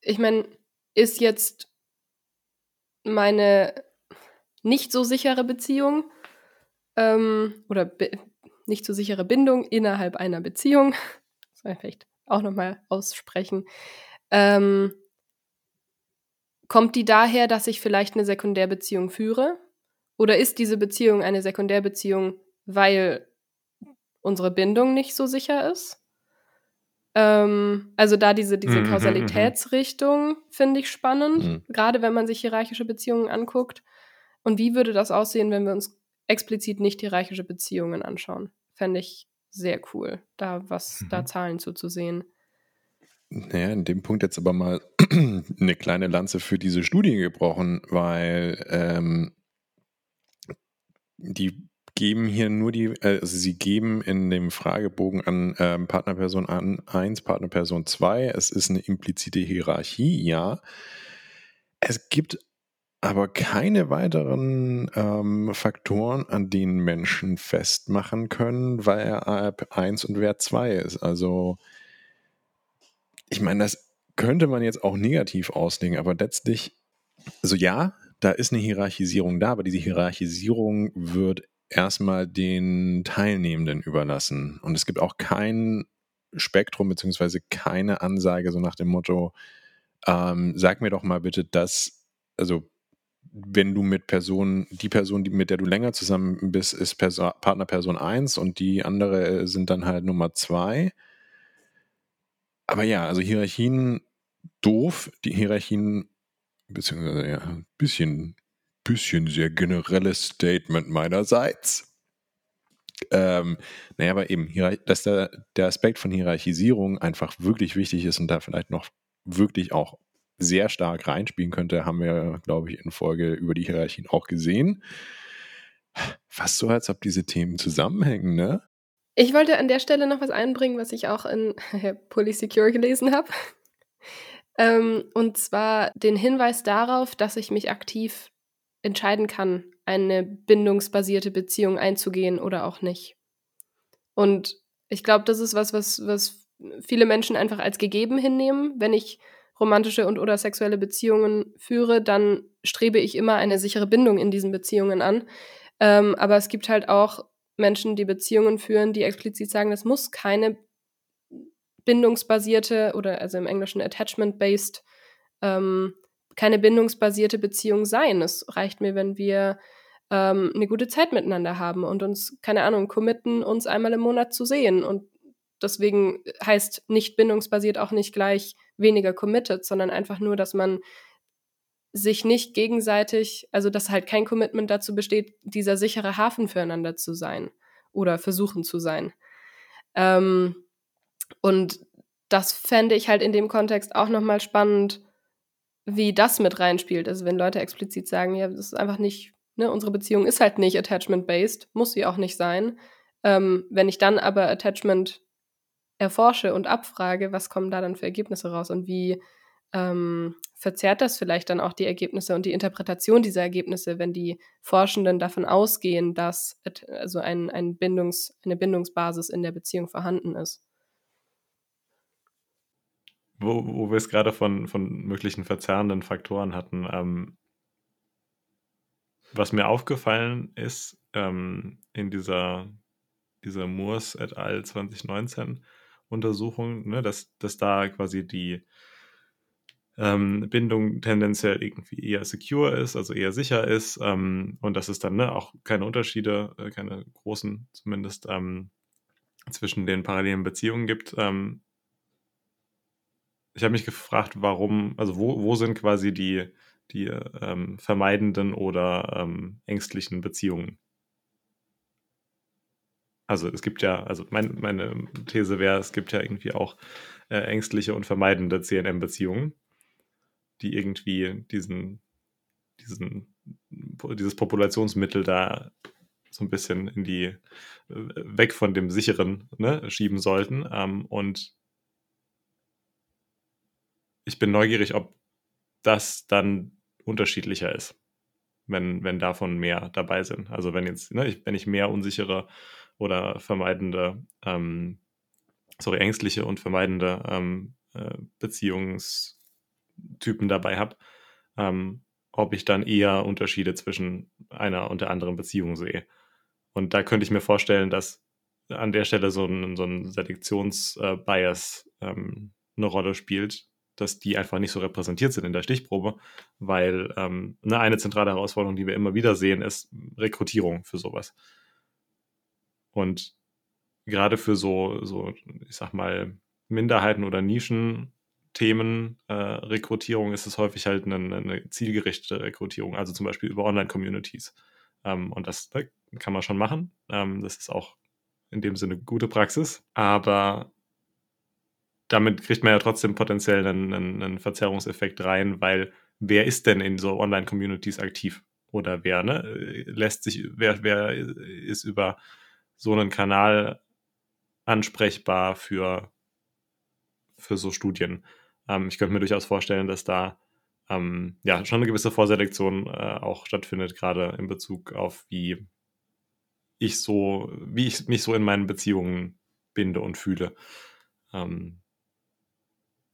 ich meine, ist jetzt meine nicht so sichere Beziehung ähm, oder nicht so sichere Bindung innerhalb einer Beziehung, soll ich vielleicht auch nochmal aussprechen, ähm, kommt die daher, dass ich vielleicht eine Sekundärbeziehung führe? Oder ist diese Beziehung eine Sekundärbeziehung, weil unsere Bindung nicht so sicher ist? Ähm, also da diese, diese mhm, mhm, Kausalitätsrichtung finde ich spannend, mhm. gerade wenn man sich hierarchische Beziehungen anguckt. Und wie würde das aussehen, wenn wir uns explizit nicht hierarchische Beziehungen anschauen? Fände ich sehr cool, da was, mhm. da Zahlen zuzusehen. Naja, in dem Punkt jetzt aber mal eine kleine Lanze für diese Studie gebrochen, weil ähm, die geben hier nur die, äh, also sie geben in dem Fragebogen an ähm, Partnerperson 1, Partnerperson 2, es ist eine implizite Hierarchie, ja. Es gibt aber keine weiteren ähm, Faktoren, an denen Menschen festmachen können, weil er 1 und wer 2 ist. Also ich meine, das könnte man jetzt auch negativ auslegen, aber letztlich, also ja, da ist eine Hierarchisierung da, aber diese Hierarchisierung wird erstmal den Teilnehmenden überlassen. Und es gibt auch kein Spektrum beziehungsweise keine Ansage so nach dem Motto, ähm, sag mir doch mal bitte das, also wenn du mit Personen, die Person, mit der du länger zusammen bist, ist Perso Partner Person 1 und die andere sind dann halt Nummer 2 aber ja, also Hierarchien doof, die Hierarchien, beziehungsweise ja, ein bisschen, bisschen sehr generelles Statement meinerseits. Ähm, naja, aber eben, dass der, der Aspekt von Hierarchisierung einfach wirklich wichtig ist und da vielleicht noch wirklich auch sehr stark reinspielen könnte, haben wir, glaube ich, in Folge über die Hierarchien auch gesehen. Fast so, als ob diese Themen zusammenhängen, ne? Ich wollte an der Stelle noch was einbringen, was ich auch in Polysecure gelesen habe. ähm, und zwar den Hinweis darauf, dass ich mich aktiv entscheiden kann, eine bindungsbasierte Beziehung einzugehen oder auch nicht. Und ich glaube, das ist was, was, was viele Menschen einfach als gegeben hinnehmen. Wenn ich romantische und oder sexuelle Beziehungen führe, dann strebe ich immer eine sichere Bindung in diesen Beziehungen an. Ähm, aber es gibt halt auch Menschen, die Beziehungen führen, die explizit sagen, es muss keine bindungsbasierte oder also im Englischen attachment-based, ähm, keine bindungsbasierte Beziehung sein. Es reicht mir, wenn wir ähm, eine gute Zeit miteinander haben und uns, keine Ahnung, committen, uns einmal im Monat zu sehen. Und deswegen heißt nicht bindungsbasiert auch nicht gleich weniger committed, sondern einfach nur, dass man sich nicht gegenseitig, also dass halt kein Commitment dazu besteht, dieser sichere Hafen füreinander zu sein oder versuchen zu sein. Ähm, und das fände ich halt in dem Kontext auch nochmal spannend, wie das mit reinspielt. Also wenn Leute explizit sagen, ja, das ist einfach nicht, ne, unsere Beziehung ist halt nicht attachment-based, muss sie auch nicht sein. Ähm, wenn ich dann aber Attachment erforsche und abfrage, was kommen da dann für Ergebnisse raus und wie ähm, verzerrt das vielleicht dann auch die Ergebnisse und die Interpretation dieser Ergebnisse, wenn die Forschenden davon ausgehen, dass also ein, ein Bindungs-, eine Bindungsbasis in der Beziehung vorhanden ist. Wo, wo wir es gerade von, von möglichen verzerrenden Faktoren hatten, ähm, was mir aufgefallen ist ähm, in dieser, dieser Moores et al. 2019 Untersuchung, ne, dass, dass da quasi die ähm, Bindung tendenziell irgendwie eher secure ist, also eher sicher ist ähm, und dass es dann ne, auch keine Unterschiede, äh, keine großen zumindest ähm, zwischen den parallelen Beziehungen gibt. Ähm, ich habe mich gefragt, warum, also wo, wo sind quasi die, die ähm, vermeidenden oder ähm, ängstlichen Beziehungen? Also es gibt ja, also mein, meine These wäre, es gibt ja irgendwie auch äh, ängstliche und vermeidende CNM-Beziehungen die irgendwie diesen, diesen, dieses Populationsmittel da so ein bisschen in die, äh, weg von dem sicheren ne, schieben sollten. Ähm, und ich bin neugierig, ob das dann unterschiedlicher ist, wenn, wenn davon mehr dabei sind. Also wenn jetzt, ne, ich, wenn ich mehr unsichere oder vermeidende, ähm, sorry, ängstliche und vermeidende ähm, äh, Beziehungs- Typen dabei habe, ähm, ob ich dann eher Unterschiede zwischen einer und der anderen Beziehung sehe. Und da könnte ich mir vorstellen, dass an der Stelle so ein, so ein Selektionsbias äh, ähm, eine Rolle spielt, dass die einfach nicht so repräsentiert sind in der Stichprobe, weil ähm, eine, eine zentrale Herausforderung, die wir immer wieder sehen, ist Rekrutierung für sowas. Und gerade für so, so, ich sag mal, Minderheiten oder Nischen Themen äh, Rekrutierung ist es häufig halt eine, eine, zielgerichtete Rekrutierung, also zum Beispiel über Online-Communities. Ähm, und das ne, kann man schon machen. Ähm, das ist auch in dem Sinne gute Praxis. Aber damit kriegt man ja trotzdem potenziell einen, einen, einen Verzerrungseffekt rein, weil wer ist denn in so Online-Communities aktiv? Oder wer, ne, lässt sich, wer, wer ist über so einen Kanal ansprechbar für, für so Studien? Ähm, ich könnte mir durchaus vorstellen, dass da ähm, ja schon eine gewisse Vorselektion äh, auch stattfindet, gerade in Bezug auf wie ich so, wie ich mich so in meinen Beziehungen binde und fühle. Ähm,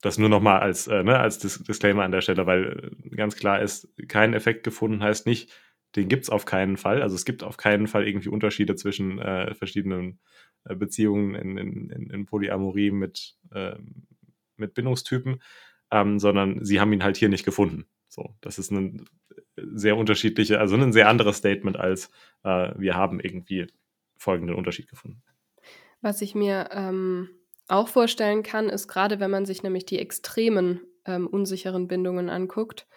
das nur nochmal als, äh, ne, als Dis Disclaimer an der Stelle, weil ganz klar ist, kein Effekt gefunden heißt nicht, den gibt es auf keinen Fall. Also es gibt auf keinen Fall irgendwie Unterschiede zwischen äh, verschiedenen äh, Beziehungen in, in, in, Polyamorie mit, äh, mit Bindungstypen, ähm, sondern sie haben ihn halt hier nicht gefunden. So, das ist ein sehr unterschiedliche, also ein sehr anderes Statement als äh, wir haben irgendwie folgenden Unterschied gefunden. Was ich mir ähm, auch vorstellen kann, ist gerade, wenn man sich nämlich die extremen ähm, unsicheren Bindungen anguckt,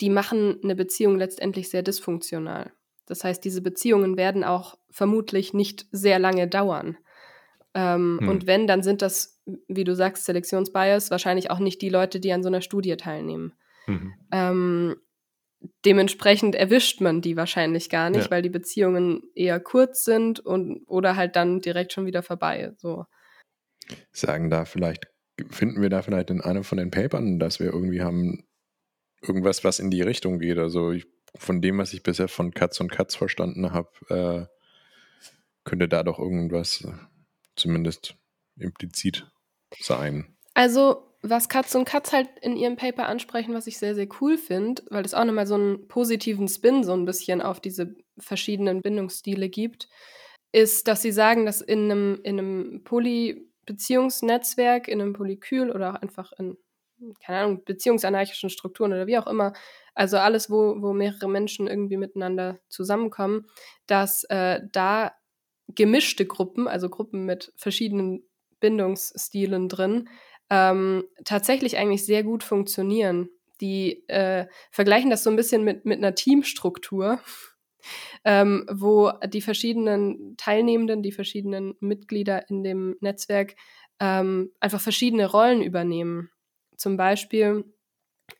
die machen eine Beziehung letztendlich sehr dysfunktional. Das heißt, diese Beziehungen werden auch vermutlich nicht sehr lange dauern. Ähm, hm. Und wenn, dann sind das, wie du sagst, Selektionsbias wahrscheinlich auch nicht die Leute, die an so einer Studie teilnehmen. Mhm. Ähm, dementsprechend erwischt man die wahrscheinlich gar nicht, ja. weil die Beziehungen eher kurz sind und oder halt dann direkt schon wieder vorbei. So. Sagen da vielleicht, finden wir da vielleicht in einem von den Papern, dass wir irgendwie haben irgendwas, was in die Richtung geht. Also ich, von dem, was ich bisher von Katz und Katz verstanden habe, äh, könnte da doch irgendwas zumindest implizit sein. Also was Katz und Katz halt in ihrem Paper ansprechen, was ich sehr, sehr cool finde, weil es auch nochmal so einen positiven Spin so ein bisschen auf diese verschiedenen Bindungsstile gibt, ist, dass sie sagen, dass in einem, in einem Polybeziehungsnetzwerk, in einem Polykül oder auch einfach in, keine Ahnung, beziehungsanarchischen Strukturen oder wie auch immer, also alles, wo, wo mehrere Menschen irgendwie miteinander zusammenkommen, dass äh, da gemischte Gruppen, also Gruppen mit verschiedenen Bindungsstilen drin, ähm, tatsächlich eigentlich sehr gut funktionieren. Die äh, vergleichen das so ein bisschen mit, mit einer Teamstruktur, ähm, wo die verschiedenen Teilnehmenden, die verschiedenen Mitglieder in dem Netzwerk ähm, einfach verschiedene Rollen übernehmen. Zum Beispiel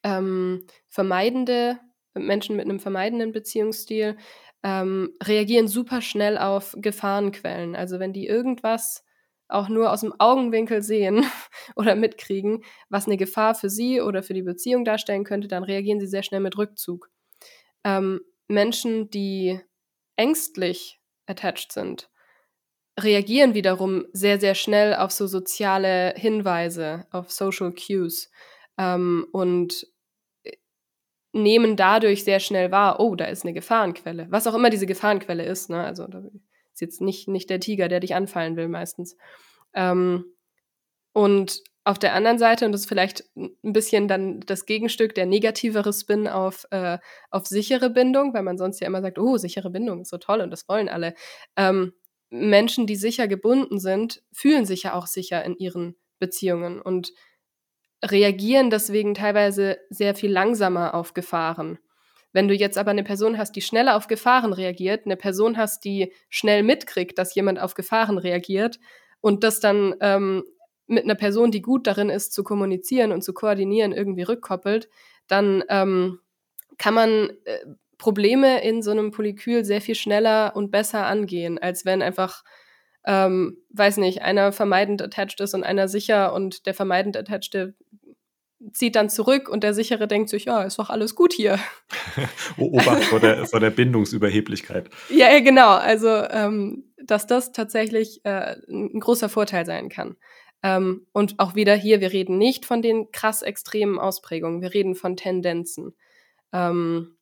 ähm, vermeidende Menschen mit einem vermeidenden Beziehungsstil ähm, reagieren super schnell auf Gefahrenquellen. Also wenn die irgendwas auch nur aus dem Augenwinkel sehen oder mitkriegen, was eine Gefahr für sie oder für die Beziehung darstellen könnte, dann reagieren sie sehr schnell mit Rückzug. Ähm, Menschen, die ängstlich attached sind, reagieren wiederum sehr, sehr schnell auf so soziale Hinweise, auf Social Cues ähm, und äh, nehmen dadurch sehr schnell wahr, oh, da ist eine Gefahrenquelle. Was auch immer diese Gefahrenquelle ist, ne? Also da ist jetzt nicht, nicht der Tiger, der dich anfallen will meistens. Ähm, und auf der anderen Seite, und das ist vielleicht ein bisschen dann das Gegenstück, der negativere Spin auf, äh, auf sichere Bindung, weil man sonst ja immer sagt, oh, sichere Bindung ist so toll und das wollen alle. Ähm, Menschen, die sicher gebunden sind, fühlen sich ja auch sicher in ihren Beziehungen und reagieren deswegen teilweise sehr viel langsamer auf Gefahren. Wenn du jetzt aber eine Person hast, die schneller auf Gefahren reagiert, eine Person hast, die schnell mitkriegt, dass jemand auf Gefahren reagiert und das dann ähm, mit einer Person, die gut darin ist, zu kommunizieren und zu koordinieren, irgendwie rückkoppelt, dann ähm, kann man äh, Probleme in so einem Polykül sehr viel schneller und besser angehen, als wenn einfach, ähm, weiß nicht, einer vermeidend attached ist und einer sicher und der vermeidend attached zieht dann zurück und der sichere denkt sich, ja, ist doch alles gut hier. Obacht vor der, vor der Bindungsüberheblichkeit. Ja, genau. Also, ähm, dass das tatsächlich äh, ein großer Vorteil sein kann. Ähm, und auch wieder hier, wir reden nicht von den krass extremen Ausprägungen, wir reden von Tendenzen. Ähm,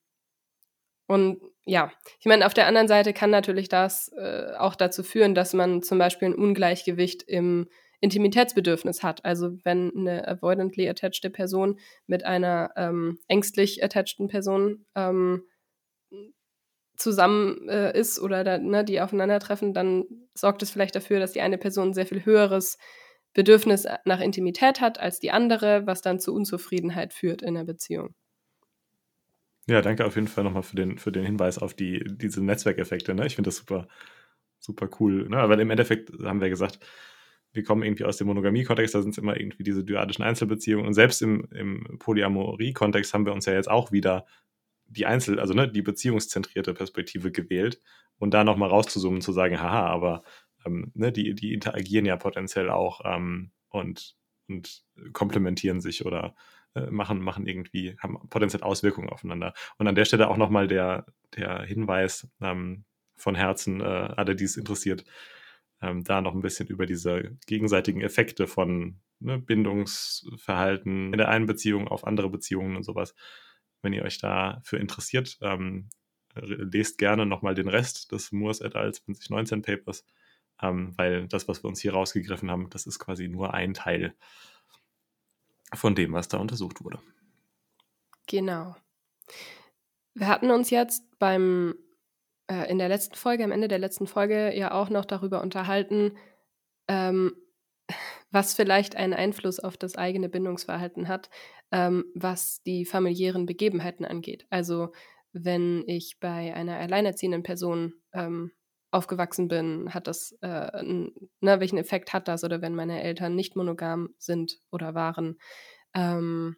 und ja, ich meine, auf der anderen Seite kann natürlich das äh, auch dazu führen, dass man zum Beispiel ein Ungleichgewicht im Intimitätsbedürfnis hat. Also wenn eine avoidantly attached Person mit einer ähm, ängstlich attached Person ähm, zusammen äh, ist oder da, ne, die aufeinandertreffen, dann sorgt es vielleicht dafür, dass die eine Person sehr viel höheres Bedürfnis nach Intimität hat als die andere, was dann zu Unzufriedenheit führt in der Beziehung. Ja, danke auf jeden Fall nochmal für den, für den Hinweis auf die, diese Netzwerkeffekte. Ne? Ich finde das super, super cool. Ne? Weil im Endeffekt haben wir gesagt, wir kommen irgendwie aus dem Monogamie-Kontext, da sind es immer irgendwie diese dyadischen Einzelbeziehungen. Und selbst im, im Polyamorie-Kontext haben wir uns ja jetzt auch wieder die Einzel-, also ne, die beziehungszentrierte Perspektive gewählt und da nochmal rauszuzoomen, zu sagen, haha, aber ähm, ne, die, die interagieren ja potenziell auch ähm, und, und komplementieren sich oder äh, machen, machen irgendwie, haben potenziell Auswirkungen aufeinander. Und an der Stelle auch nochmal der, der Hinweis ähm, von Herzen, äh, alle, die es interessiert, ähm, da noch ein bisschen über diese gegenseitigen Effekte von ne, Bindungsverhalten in der einen Beziehung auf andere Beziehungen und sowas. Wenn ihr euch dafür interessiert, ähm, lest gerne nochmal den Rest des Moores et al. 2019 Papers, ähm, weil das, was wir uns hier rausgegriffen haben, das ist quasi nur ein Teil von dem, was da untersucht wurde. Genau. Wir hatten uns jetzt beim äh, in der letzten Folge, am Ende der letzten Folge ja auch noch darüber unterhalten, ähm, was vielleicht einen Einfluss auf das eigene Bindungsverhalten hat. ähm, was die familiären Begebenheiten angeht. Also wenn ich bei einer alleinerziehenden Person ähm, aufgewachsen bin, hat das, äh, ne, welchen Effekt hat das? Oder wenn meine Eltern nicht monogam sind oder waren. Ähm,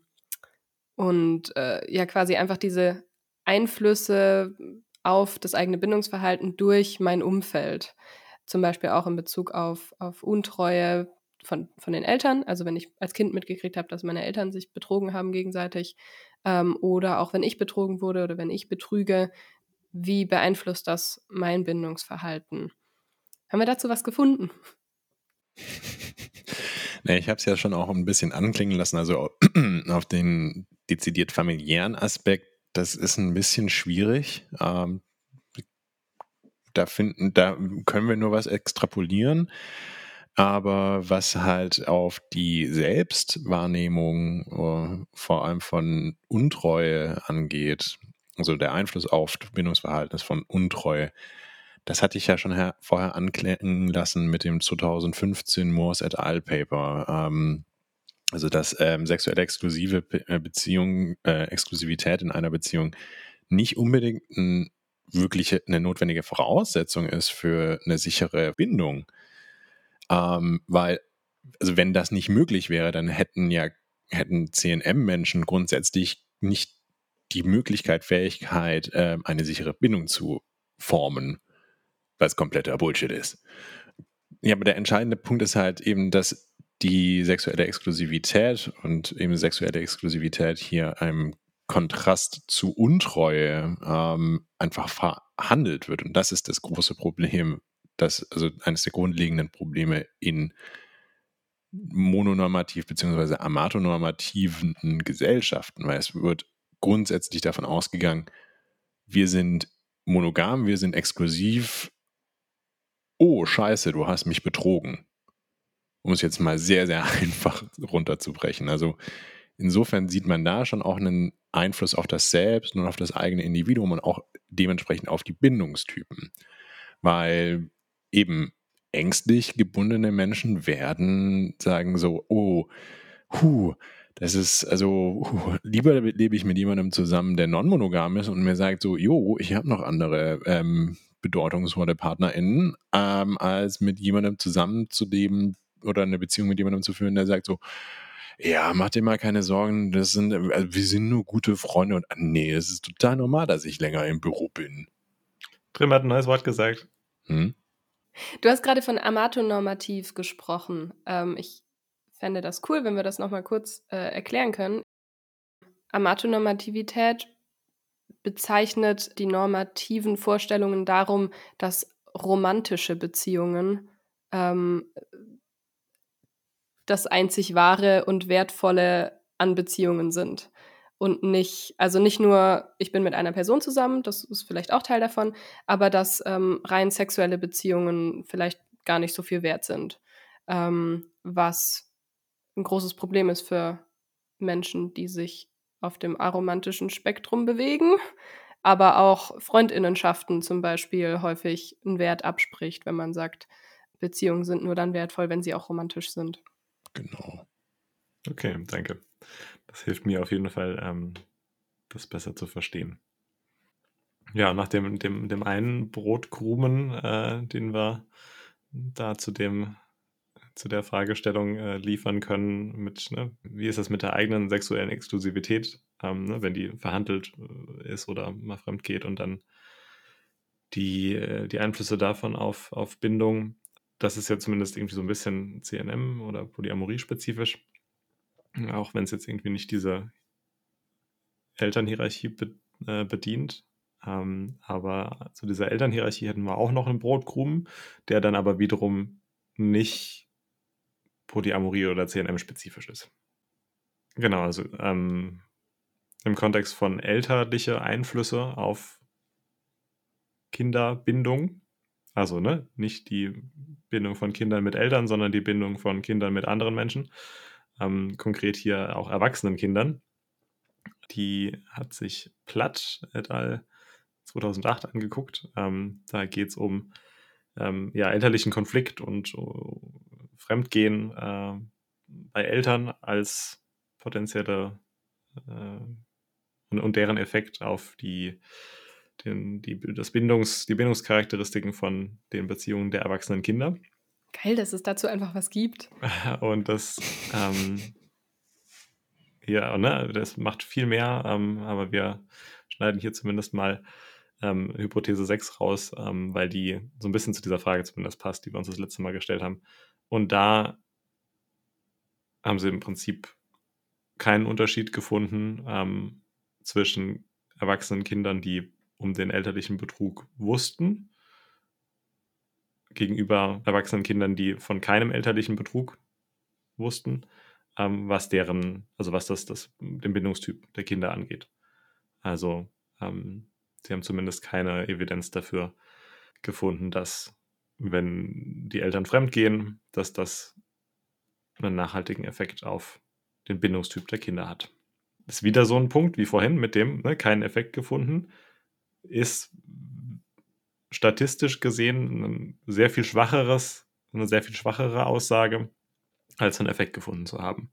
und äh, ja, quasi einfach diese Einflüsse auf das eigene Bindungsverhalten durch mein Umfeld. Zum Beispiel auch in Bezug auf, auf Untreue von, von den Eltern. Also wenn ich als Kind mitgekriegt habe, dass meine Eltern sich betrogen haben gegenseitig. Ähm, oder auch wenn ich betrogen wurde oder wenn ich betrüge, wie beeinflusst das mein Bindungsverhalten? Haben wir dazu was gefunden? Nee, ich habe es ja schon auch ein bisschen anklingen lassen, also auf den dezidiert familiären Aspekt, das ist ein bisschen schwierig. Ähm, da finden, da können wir nur was extrapolieren. Aber was halt auf die Selbstwahrnehmung uh, vor allem von Untreue angeht, also der Einfluss auf Bindungsverhalten von Untreue, das hatte ich ja schon vorher anklingen lassen mit dem 2015 Morse et al. Paper. Ähm, also dass ähm, sexuelle exklusive äh, Beziehung, äh, Exklusivität in einer Beziehung nicht unbedingt ein, wirklich eine notwendige Voraussetzung ist für eine sichere Bindung. Ähm, weil, also wenn das nicht möglich wäre, dann hätten ja, hätten CNM-Menschen grundsätzlich nicht die Möglichkeit, Fähigkeit, äh, eine sichere Bindung zu formen was kompletter Bullshit ist. Ja, aber der entscheidende Punkt ist halt eben, dass die sexuelle Exklusivität und eben sexuelle Exklusivität hier einem Kontrast zu Untreue ähm, einfach verhandelt wird. Und das ist das große Problem, das, also eines der grundlegenden Probleme in mononormativ bzw. amatonormativen Gesellschaften, weil es wird grundsätzlich davon ausgegangen, wir sind monogam, wir sind exklusiv oh scheiße, du hast mich betrogen. Um es jetzt mal sehr, sehr einfach runterzubrechen. Also insofern sieht man da schon auch einen Einfluss auf das Selbst und auf das eigene Individuum und auch dementsprechend auf die Bindungstypen. Weil eben ängstlich gebundene Menschen werden sagen so, oh, hu, das ist, also, lieber lebe ich mit jemandem zusammen, der non-monogam ist und mir sagt so, jo, ich habe noch andere ähm, bedeutungsvolle PartnerInnen, ähm, als mit jemandem zusammenzuleben oder eine Beziehung mit jemandem zu führen, der sagt so, ja, mach dir mal keine Sorgen, das sind, also wir sind nur gute Freunde und nee, es ist total normal, dass ich länger im Büro bin. Trim hat ein neues Wort gesagt. Hm? Du hast gerade von amatonormativ gesprochen. Ähm, ich fände das cool, wenn wir das nochmal kurz äh, erklären können. Amatonormativität bezeichnet die normativen Vorstellungen darum, dass romantische Beziehungen ähm, das einzig wahre und wertvolle an Beziehungen sind. Und nicht, also nicht nur, ich bin mit einer Person zusammen, das ist vielleicht auch Teil davon, aber dass ähm, rein sexuelle Beziehungen vielleicht gar nicht so viel wert sind. Ähm, was ein großes Problem ist für Menschen, die sich auf dem aromantischen Spektrum bewegen, aber auch Freundinnenschaften zum Beispiel häufig einen Wert abspricht, wenn man sagt, Beziehungen sind nur dann wertvoll, wenn sie auch romantisch sind. Genau. Okay, danke. Das hilft mir auf jeden Fall, ähm, das besser zu verstehen. Ja, nach dem, dem, dem einen Brotkrumen, äh, den wir da zu dem zu der Fragestellung äh, liefern können, mit, ne, wie ist das mit der eigenen sexuellen Exklusivität, ähm, ne, wenn die verhandelt äh, ist oder mal fremd geht und dann die, äh, die Einflüsse davon auf, auf Bindung. Das ist ja zumindest irgendwie so ein bisschen CNM oder Polyamorie-spezifisch, auch wenn es jetzt irgendwie nicht diese Elternhierarchie be äh, bedient. Ähm, aber zu dieser Elternhierarchie hätten wir auch noch einen Brotkrumen, der dann aber wiederum nicht Polyamorie oder CNM-spezifisch ist. Genau, also ähm, im Kontext von elterliche Einflüsse auf Kinderbindung, also ne, nicht die Bindung von Kindern mit Eltern, sondern die Bindung von Kindern mit anderen Menschen, ähm, konkret hier auch erwachsenen Kindern. Die hat sich Platt et al. 2008 angeguckt. Ähm, da geht es um ähm, ja, elterlichen Konflikt und uh, Fremdgehen äh, bei Eltern als potenzielle äh, und, und, deren Effekt auf die, den, die, das Bindungs, die Bindungscharakteristiken von den Beziehungen der erwachsenen Kinder. Geil, dass es dazu einfach was gibt. Und das, ähm, ja, ne, das macht viel mehr, ähm, aber wir schneiden hier zumindest mal ähm, Hypothese 6 raus, ähm, weil die so ein bisschen zu dieser Frage zumindest passt, die wir uns das letzte Mal gestellt haben. Und da haben sie im Prinzip keinen Unterschied gefunden ähm, zwischen erwachsenen Kindern, die um den elterlichen Betrug wussten, gegenüber erwachsenen Kindern, die von keinem elterlichen Betrug wussten, ähm, was deren, also was das, das den Bindungstyp der Kinder angeht. Also ähm, sie haben zumindest keine Evidenz dafür gefunden, dass wenn die Eltern fremd gehen, dass das einen nachhaltigen Effekt auf den Bindungstyp der Kinder hat. Das ist wieder so ein Punkt wie vorhin mit dem, ne, keinen Effekt gefunden, ist statistisch gesehen ein sehr viel schwacheres, eine sehr viel schwachere Aussage, als einen Effekt gefunden zu haben.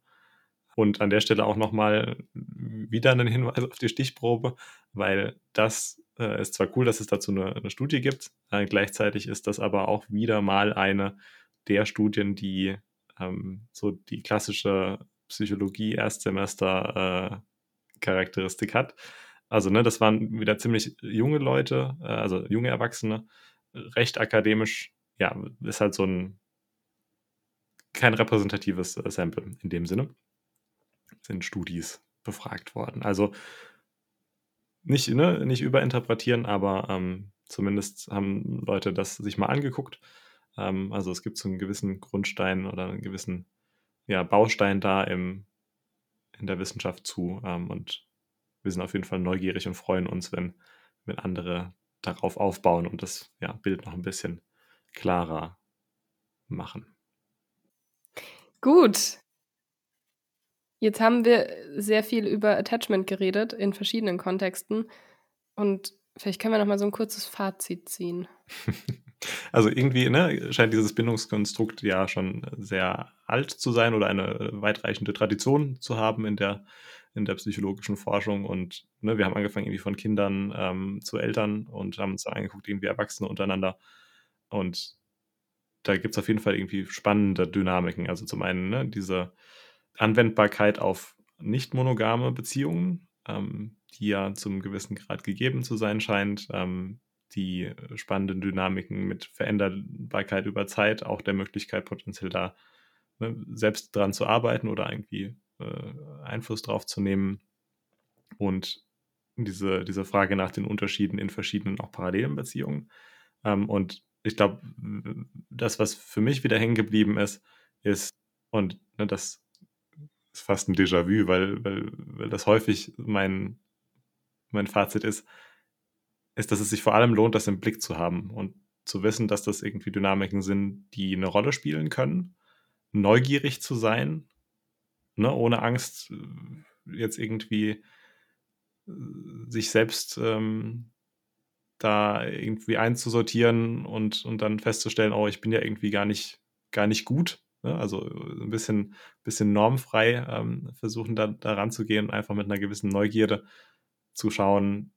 Und an der Stelle auch nochmal wieder einen Hinweis auf die Stichprobe, weil das äh, ist zwar cool, dass es dazu eine, eine Studie gibt, äh, gleichzeitig ist das aber auch wieder mal eine der Studien, die ähm, so die klassische Psychologie-Erstsemester-Charakteristik äh, hat. Also, ne, das waren wieder ziemlich junge Leute, äh, also junge Erwachsene, recht akademisch, ja, ist halt so ein kein repräsentatives Sample in dem Sinne sind Studis befragt worden. Also nicht, ne, nicht überinterpretieren, aber ähm, zumindest haben Leute das sich mal angeguckt. Ähm, also es gibt so einen gewissen Grundstein oder einen gewissen ja, Baustein da im, in der Wissenschaft zu. Ähm, und wir sind auf jeden Fall neugierig und freuen uns, wenn, wenn andere darauf aufbauen und das ja, Bild noch ein bisschen klarer machen. Gut, Jetzt haben wir sehr viel über Attachment geredet in verschiedenen Kontexten und vielleicht können wir noch mal so ein kurzes Fazit ziehen. Also irgendwie ne, scheint dieses Bindungskonstrukt ja schon sehr alt zu sein oder eine weitreichende Tradition zu haben in der, in der psychologischen Forschung. Und ne, wir haben angefangen irgendwie von Kindern ähm, zu Eltern und haben uns angeguckt, irgendwie Erwachsene untereinander. Und da gibt es auf jeden Fall irgendwie spannende Dynamiken. Also zum einen ne, diese Anwendbarkeit auf nicht monogame Beziehungen, ähm, die ja zum gewissen Grad gegeben zu sein scheint, ähm, die spannenden Dynamiken mit Veränderbarkeit über Zeit, auch der Möglichkeit potenziell da ne, selbst dran zu arbeiten oder irgendwie äh, Einfluss drauf zu nehmen und diese, diese Frage nach den Unterschieden in verschiedenen auch parallelen Beziehungen. Ähm, und ich glaube, das, was für mich wieder hängen geblieben ist, ist, und ne, das fast ein Déjà-vu, weil, weil, weil das häufig mein, mein Fazit ist, ist, dass es sich vor allem lohnt, das im Blick zu haben und zu wissen, dass das irgendwie Dynamiken sind, die eine Rolle spielen können, neugierig zu sein, ne, ohne Angst äh, jetzt irgendwie äh, sich selbst ähm, da irgendwie einzusortieren und, und dann festzustellen, oh, ich bin ja irgendwie gar nicht, gar nicht gut Ne? Also äh, ein bisschen, bisschen normfrei ähm, versuchen, da, da ranzugehen und einfach mit einer gewissen Neugierde zu schauen,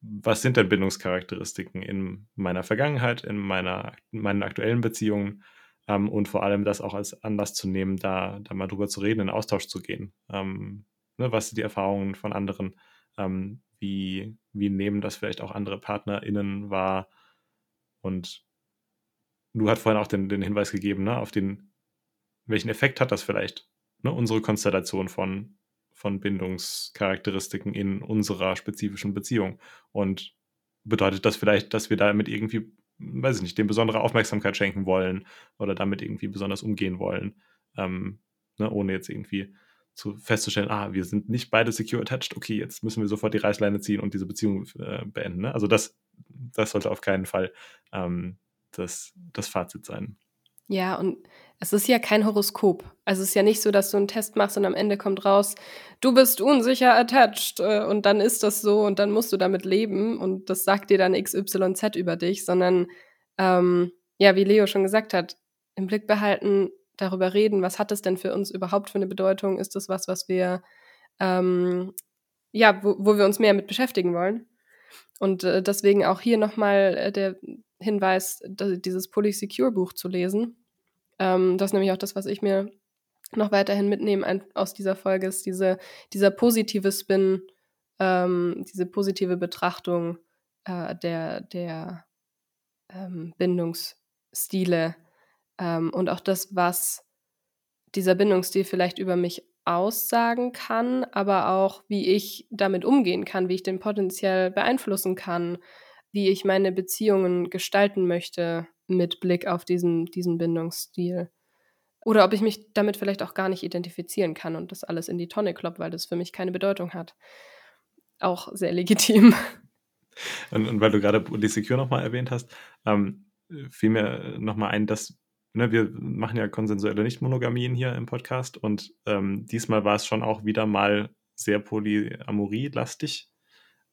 was sind denn Bindungscharakteristiken in meiner Vergangenheit, in, meiner, in meinen aktuellen Beziehungen ähm, und vor allem das auch als Anlass zu nehmen, da, da mal drüber zu reden, in Austausch zu gehen. Ähm, ne, was sind die Erfahrungen von anderen? Ähm, wie, wie nehmen das vielleicht auch andere PartnerInnen wahr? Und du hast vorhin auch den, den Hinweis gegeben, ne, auf den, welchen Effekt hat das vielleicht, ne, unsere Konstellation von, von Bindungscharakteristiken in unserer spezifischen Beziehung. Und bedeutet das vielleicht, dass wir damit irgendwie, weiß ich nicht, dem besondere Aufmerksamkeit schenken wollen oder damit irgendwie besonders umgehen wollen, ähm, ne, ohne jetzt irgendwie zu festzustellen, ah, wir sind nicht beide secure attached, okay, jetzt müssen wir sofort die Reißleine ziehen und diese Beziehung äh, beenden. Ne? Also das, das sollte auf keinen Fall ähm, das, das Fazit sein. Ja, und es ist ja kein Horoskop. Also es ist ja nicht so, dass du einen Test machst und am Ende kommt raus, du bist unsicher attached äh, und dann ist das so und dann musst du damit leben und das sagt dir dann XYZ über dich, sondern ähm, ja, wie Leo schon gesagt hat, im Blick behalten, darüber reden, was hat es denn für uns überhaupt für eine Bedeutung? Ist das was, was wir ähm, ja, wo, wo wir uns mehr mit beschäftigen wollen. Und äh, deswegen auch hier nochmal äh, der Hinweis, dieses Polysecure-Buch zu lesen. Ähm, das ist nämlich auch das, was ich mir noch weiterhin mitnehme aus dieser Folge, ist diese, dieser positive Spin, ähm, diese positive Betrachtung äh, der, der ähm, Bindungsstile ähm, und auch das, was dieser Bindungsstil vielleicht über mich aussagen kann, aber auch, wie ich damit umgehen kann, wie ich den potenziell beeinflussen kann, wie ich meine Beziehungen gestalten möchte mit Blick auf diesen, diesen Bindungsstil. Oder ob ich mich damit vielleicht auch gar nicht identifizieren kann und das alles in die Tonne klopp, weil das für mich keine Bedeutung hat. Auch sehr legitim. Und, und weil du gerade die Secure nochmal erwähnt hast, ähm, fiel mir nochmal ein, dass ne, wir machen ja konsensuelle Nichtmonogamien hier im Podcast und ähm, diesmal war es schon auch wieder mal sehr Polyamorie-lastig.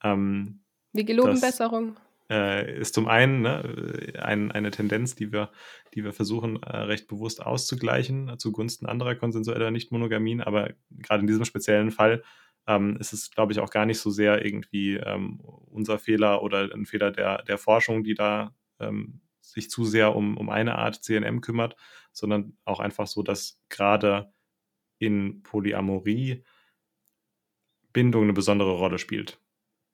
Ähm, wir geloben Besserung. Äh, ist zum einen ne, ein, eine Tendenz, die wir, die wir versuchen, äh, recht bewusst auszugleichen zugunsten anderer konsensueller Nichtmonogamien, aber gerade in diesem speziellen Fall ähm, ist es, glaube ich, auch gar nicht so sehr irgendwie ähm, unser Fehler oder ein Fehler der, der Forschung, die da ähm, sich zu sehr um, um eine Art CNM kümmert, sondern auch einfach so, dass gerade in Polyamorie Bindung eine besondere Rolle spielt.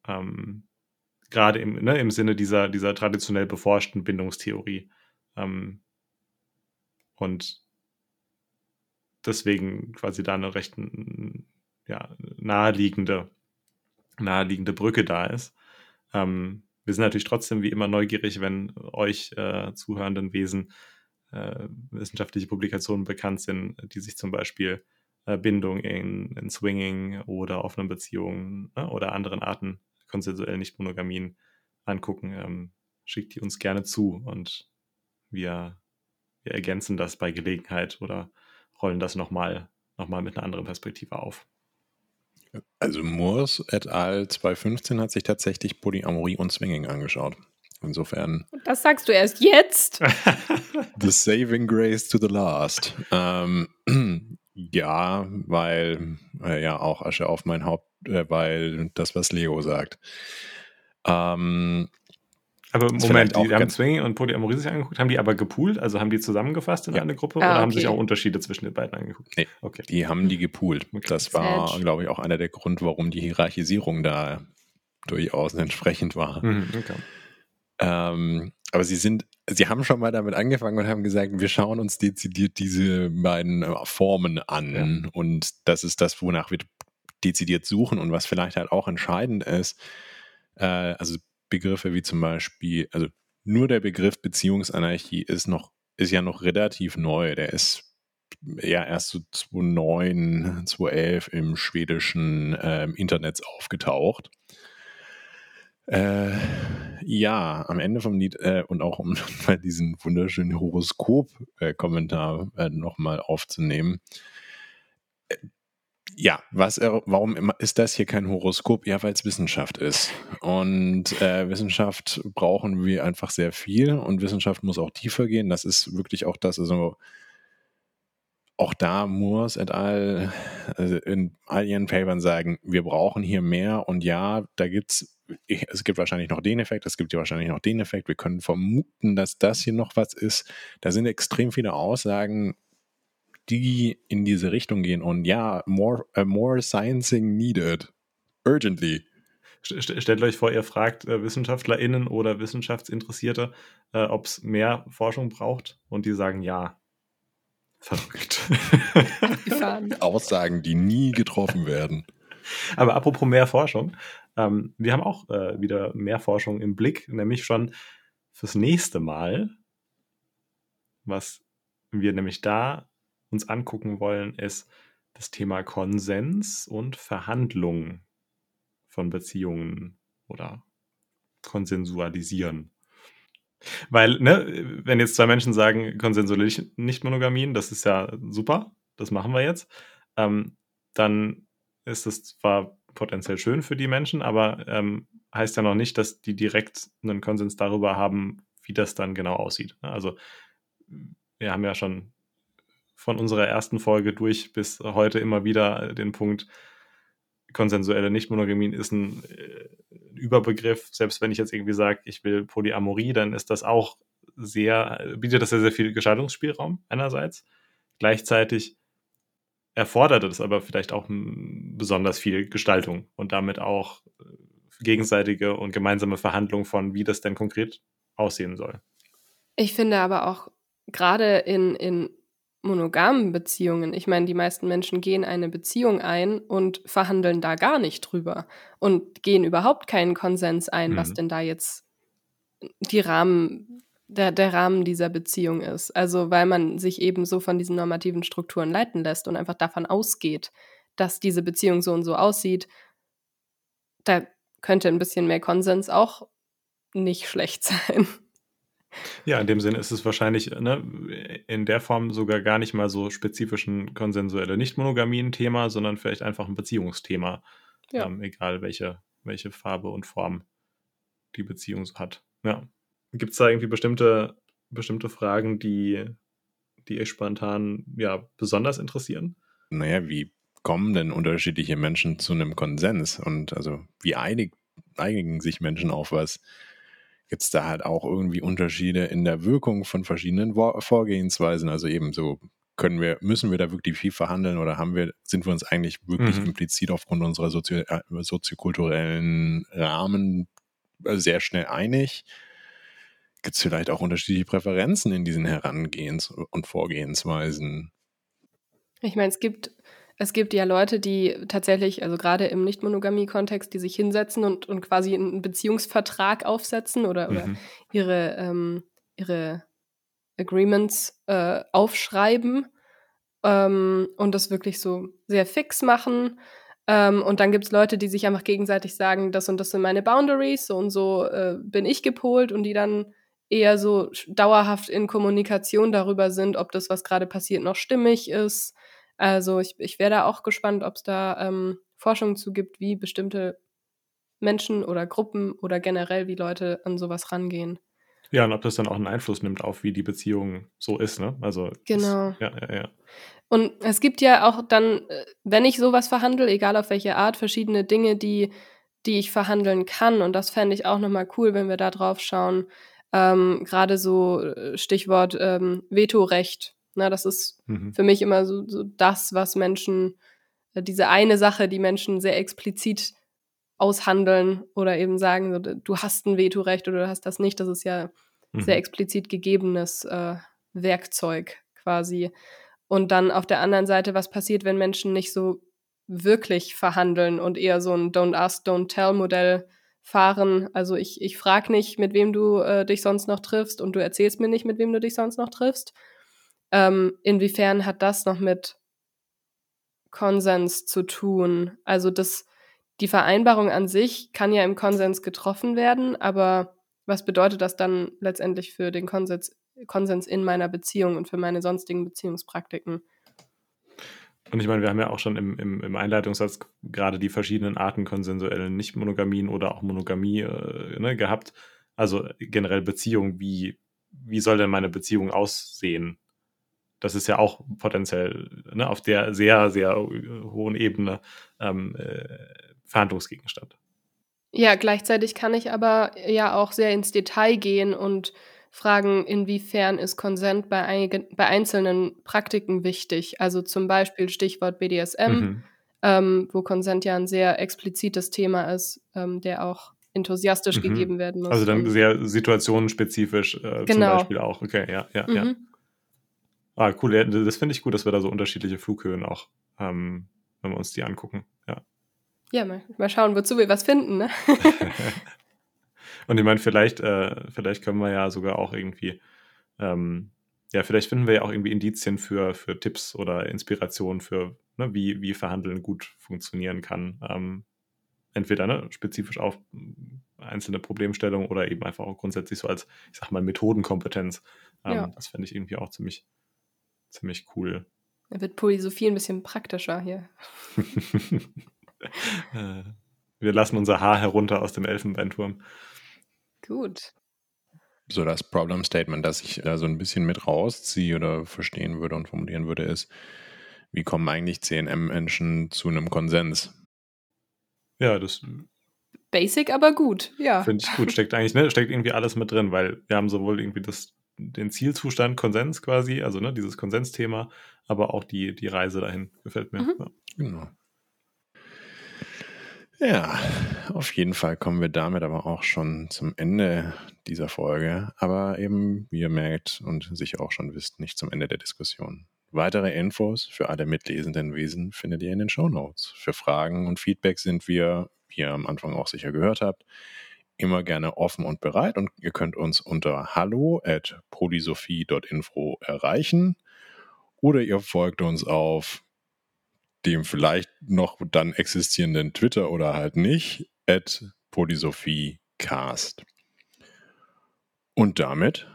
Ähm, gerade im, ne, im Sinne dieser, dieser traditionell beforschten Bindungstheorie. Ähm, und deswegen quasi da eine recht ja, naheliegende, naheliegende Brücke da ist. Ähm, wir sind natürlich trotzdem wie immer neugierig, wenn euch äh, zuhörenden Wesen äh, wissenschaftliche Publikationen bekannt sind, die sich zum Beispiel äh, Bindung in, in, Swinging oder offenen Beziehungen ne, oder anderen Arten konsensuell nicht Monogamien angucken. Ähm, schickt die uns gerne zu und wir, wir ergänzen das bei Gelegenheit oder rollen das nochmal noch mal mit einer anderen Perspektive auf. Also Moores et al. 2015 hat sich tatsächlich Polyamorie und Swinging angeschaut. Insofern. Das sagst du erst jetzt. the saving grace to the last. Ähm, ja, weil äh, ja auch Asche auf mein Haupt, äh, weil das, was Leo sagt. Ähm, aber Moment, die haben Swinging und Polyamorie sich angeguckt, haben die aber gepoolt, also haben die zusammengefasst in ja. eine Gruppe ah, oder okay. haben sich auch Unterschiede zwischen den beiden angeguckt? Nee, okay. die haben die gepoolt. Okay. Das war, glaube ich, auch einer der Gründe, warum die Hierarchisierung da durchaus entsprechend war. Mhm, okay. ähm, aber sie sind, sie haben schon mal damit angefangen und haben gesagt, wir schauen uns dezidiert diese beiden äh, Formen an ja. und das ist das, wonach wir dezidiert suchen und was vielleicht halt auch entscheidend ist, äh, also Begriffe wie zum Beispiel, also nur der Begriff Beziehungsanarchie ist noch, ist ja noch relativ neu. Der ist ja erst so 2009, 2011 im schwedischen äh, Internet aufgetaucht. Äh, ja, am Ende vom Lied äh, und auch um mal diesen wunderschönen Horoskop-Kommentar äh, nochmal aufzunehmen. Äh, ja, was, warum ist das hier kein Horoskop? Ja, weil es Wissenschaft ist. Und äh, Wissenschaft brauchen wir einfach sehr viel und Wissenschaft muss auch tiefer gehen. Das ist wirklich auch das, also auch da Moores et al. Also in all ihren Papern sagen, wir brauchen hier mehr und ja, da gibt's, es gibt wahrscheinlich noch den Effekt, es gibt ja wahrscheinlich noch den Effekt. Wir können vermuten, dass das hier noch was ist. Da sind extrem viele Aussagen, die in diese Richtung gehen. Und ja, more, uh, more sciencing needed. Urgently. Stellt euch vor, ihr fragt äh, WissenschaftlerInnen oder Wissenschaftsinteressierte, äh, ob es mehr Forschung braucht und die sagen ja. Verrückt. Aussagen, die nie getroffen werden. Aber apropos mehr Forschung, ähm, wir haben auch äh, wieder mehr Forschung im Blick, nämlich schon fürs nächste Mal, was wir nämlich da uns angucken wollen, ist das Thema Konsens und Verhandlung von Beziehungen oder konsensualisieren. Weil, ne, wenn jetzt zwei Menschen sagen, konsensuelle Nicht-Monogamien, das ist ja super, das machen wir jetzt, ähm, dann ist das zwar potenziell schön für die Menschen, aber ähm, heißt ja noch nicht, dass die direkt einen Konsens darüber haben, wie das dann genau aussieht. Also wir haben ja schon von unserer ersten Folge durch bis heute immer wieder den Punkt, konsensuelle Nichtmonogamie ist ein äh, Überbegriff. Selbst wenn ich jetzt irgendwie sage, ich will Polyamorie, dann ist das auch sehr, bietet das sehr, sehr viel Gestaltungsspielraum einerseits. Gleichzeitig erfordert es aber vielleicht auch besonders viel Gestaltung und damit auch äh, gegenseitige und gemeinsame Verhandlungen von, wie das denn konkret aussehen soll. Ich finde aber auch gerade in, in monogamen Beziehungen, ich meine, die meisten Menschen gehen eine Beziehung ein und verhandeln da gar nicht drüber und gehen überhaupt keinen Konsens ein, mhm. was denn da jetzt die Rahmen, der, der Rahmen dieser Beziehung ist. Also weil man sich eben so von diesen normativen Strukturen leiten lässt und einfach davon ausgeht, dass diese Beziehung so und so aussieht, da könnte ein bisschen mehr Konsens auch nicht schlecht sein. Ja, in dem Sinne ist es wahrscheinlich ne, in der Form sogar gar nicht mal so spezifisch ein konsensuelle Nicht-Monogamien-Thema, sondern vielleicht einfach ein Beziehungsthema. Ja. Ähm, egal welche, welche Farbe und Form die Beziehung so hat. Ja. Gibt es da irgendwie bestimmte, bestimmte Fragen, die, die euch spontan ja, besonders interessieren? Naja, wie kommen denn unterschiedliche Menschen zu einem Konsens? Und also wie einig, einigen sich Menschen auf was? gibt es da halt auch irgendwie Unterschiede in der Wirkung von verschiedenen Vorgehensweisen. Also eben so können wir, müssen wir da wirklich viel verhandeln oder haben wir, sind wir uns eigentlich wirklich mhm. implizit aufgrund unserer Sozio äh, soziokulturellen Rahmen äh, sehr schnell einig? Gibt es vielleicht auch unterschiedliche Präferenzen in diesen Herangehens- und Vorgehensweisen? Ich meine, es gibt es gibt ja Leute, die tatsächlich, also gerade im Nicht-Monogamie-Kontext, die sich hinsetzen und, und quasi einen Beziehungsvertrag aufsetzen oder, mhm. oder ihre, ähm, ihre Agreements äh, aufschreiben ähm, und das wirklich so sehr fix machen. Ähm, und dann gibt es Leute, die sich einfach gegenseitig sagen, das und das sind meine Boundaries, so und so äh, bin ich gepolt und die dann eher so dauerhaft in Kommunikation darüber sind, ob das, was gerade passiert, noch stimmig ist also ich, ich wäre da auch gespannt, ob es da ähm, Forschung zu gibt, wie bestimmte Menschen oder Gruppen oder generell wie Leute an sowas rangehen. Ja, und ob das dann auch einen Einfluss nimmt auf, wie die Beziehung so ist, ne? Also genau. Das, ja, ja, ja. Und es gibt ja auch dann, äh, wenn ich sowas verhandle, egal auf welche Art, verschiedene Dinge, die, die ich verhandeln kann. Und das fände ich auch nochmal cool, wenn wir da drauf schauen. Ähm, Gerade so äh, Stichwort ähm, Vetorecht na, das ist mhm. für mich immer so, so das, was Menschen, äh, diese eine Sache, die Menschen sehr explizit aushandeln oder eben sagen, so, du hast ein Vetorecht oder du hast das nicht. Das ist ja mhm. sehr explizit gegebenes äh, Werkzeug quasi. Und dann auf der anderen Seite, was passiert, wenn Menschen nicht so wirklich verhandeln und eher so ein Don't Ask, Don't Tell Modell fahren. Also ich, ich frage nicht, mit wem du äh, dich sonst noch triffst und du erzählst mir nicht, mit wem du dich sonst noch triffst, ähm, inwiefern hat das noch mit Konsens zu tun? Also das, die Vereinbarung an sich kann ja im Konsens getroffen werden, aber was bedeutet das dann letztendlich für den Konsens, Konsens in meiner Beziehung und für meine sonstigen Beziehungspraktiken? Und ich meine, wir haben ja auch schon im, im, im Einleitungssatz gerade die verschiedenen Arten konsensuellen Nicht-Monogamien oder auch Monogamie äh, ne, gehabt. Also generell Beziehung, wie, wie soll denn meine Beziehung aussehen? das ist ja auch potenziell ne, auf der sehr, sehr hohen Ebene ähm, äh, Verhandlungsgegenstand. Ja, gleichzeitig kann ich aber ja auch sehr ins Detail gehen und fragen, inwiefern ist Konsent bei, ein, bei einzelnen Praktiken wichtig. Also zum Beispiel Stichwort BDSM, mhm. ähm, wo Konsent ja ein sehr explizites Thema ist, ähm, der auch enthusiastisch mhm. gegeben werden muss. Also dann sehr situationenspezifisch äh, genau. zum Beispiel auch. Okay, ja, ja, mhm. ja. Ah, cool. Das finde ich gut, dass wir da so unterschiedliche Flughöhen auch, ähm, wenn wir uns die angucken. Ja. Ja, mal, mal schauen, wozu wir was finden, ne? Und ich meine, vielleicht, äh, vielleicht können wir ja sogar auch irgendwie, ähm, ja, vielleicht finden wir ja auch irgendwie Indizien für, für Tipps oder Inspirationen für, ne, wie, wie Verhandeln gut funktionieren kann. Ähm, entweder ne, spezifisch auf einzelne Problemstellungen oder eben einfach auch grundsätzlich so als, ich sag mal, Methodenkompetenz. Ähm, ja. Das fände ich irgendwie auch ziemlich, ziemlich cool. Da wird Polysophie ein bisschen praktischer hier. Äh, wir lassen unser Haar herunter aus dem Elfenbeinturm. Gut. So das Problem Statement, das ich da so ein bisschen mit rausziehe oder verstehen würde und formulieren würde, ist, wie kommen eigentlich CNM-Menschen zu einem Konsens? Ja, das Basic, aber gut, ja. finde ich gut. Steckt eigentlich, ne, steckt irgendwie alles mit drin, weil wir haben sowohl irgendwie das, den Zielzustand Konsens quasi, also ne, dieses Konsensthema, aber auch die, die Reise dahin gefällt mir. Mhm. Ja. Genau. Ja, auf jeden Fall kommen wir damit aber auch schon zum Ende dieser Folge. Aber eben, wie ihr merkt und sicher auch schon wisst, nicht zum Ende der Diskussion. Weitere Infos für alle mitlesenden Wesen findet ihr in den Show Notes. Für Fragen und Feedback sind wir, wie ihr am Anfang auch sicher gehört habt, immer gerne offen und bereit und ihr könnt uns unter hallo erreichen oder ihr folgt uns auf dem vielleicht noch dann existierenden Twitter oder halt nicht, at polysophiecast. Und damit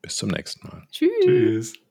bis zum nächsten Mal. Tschüss. Tschüss.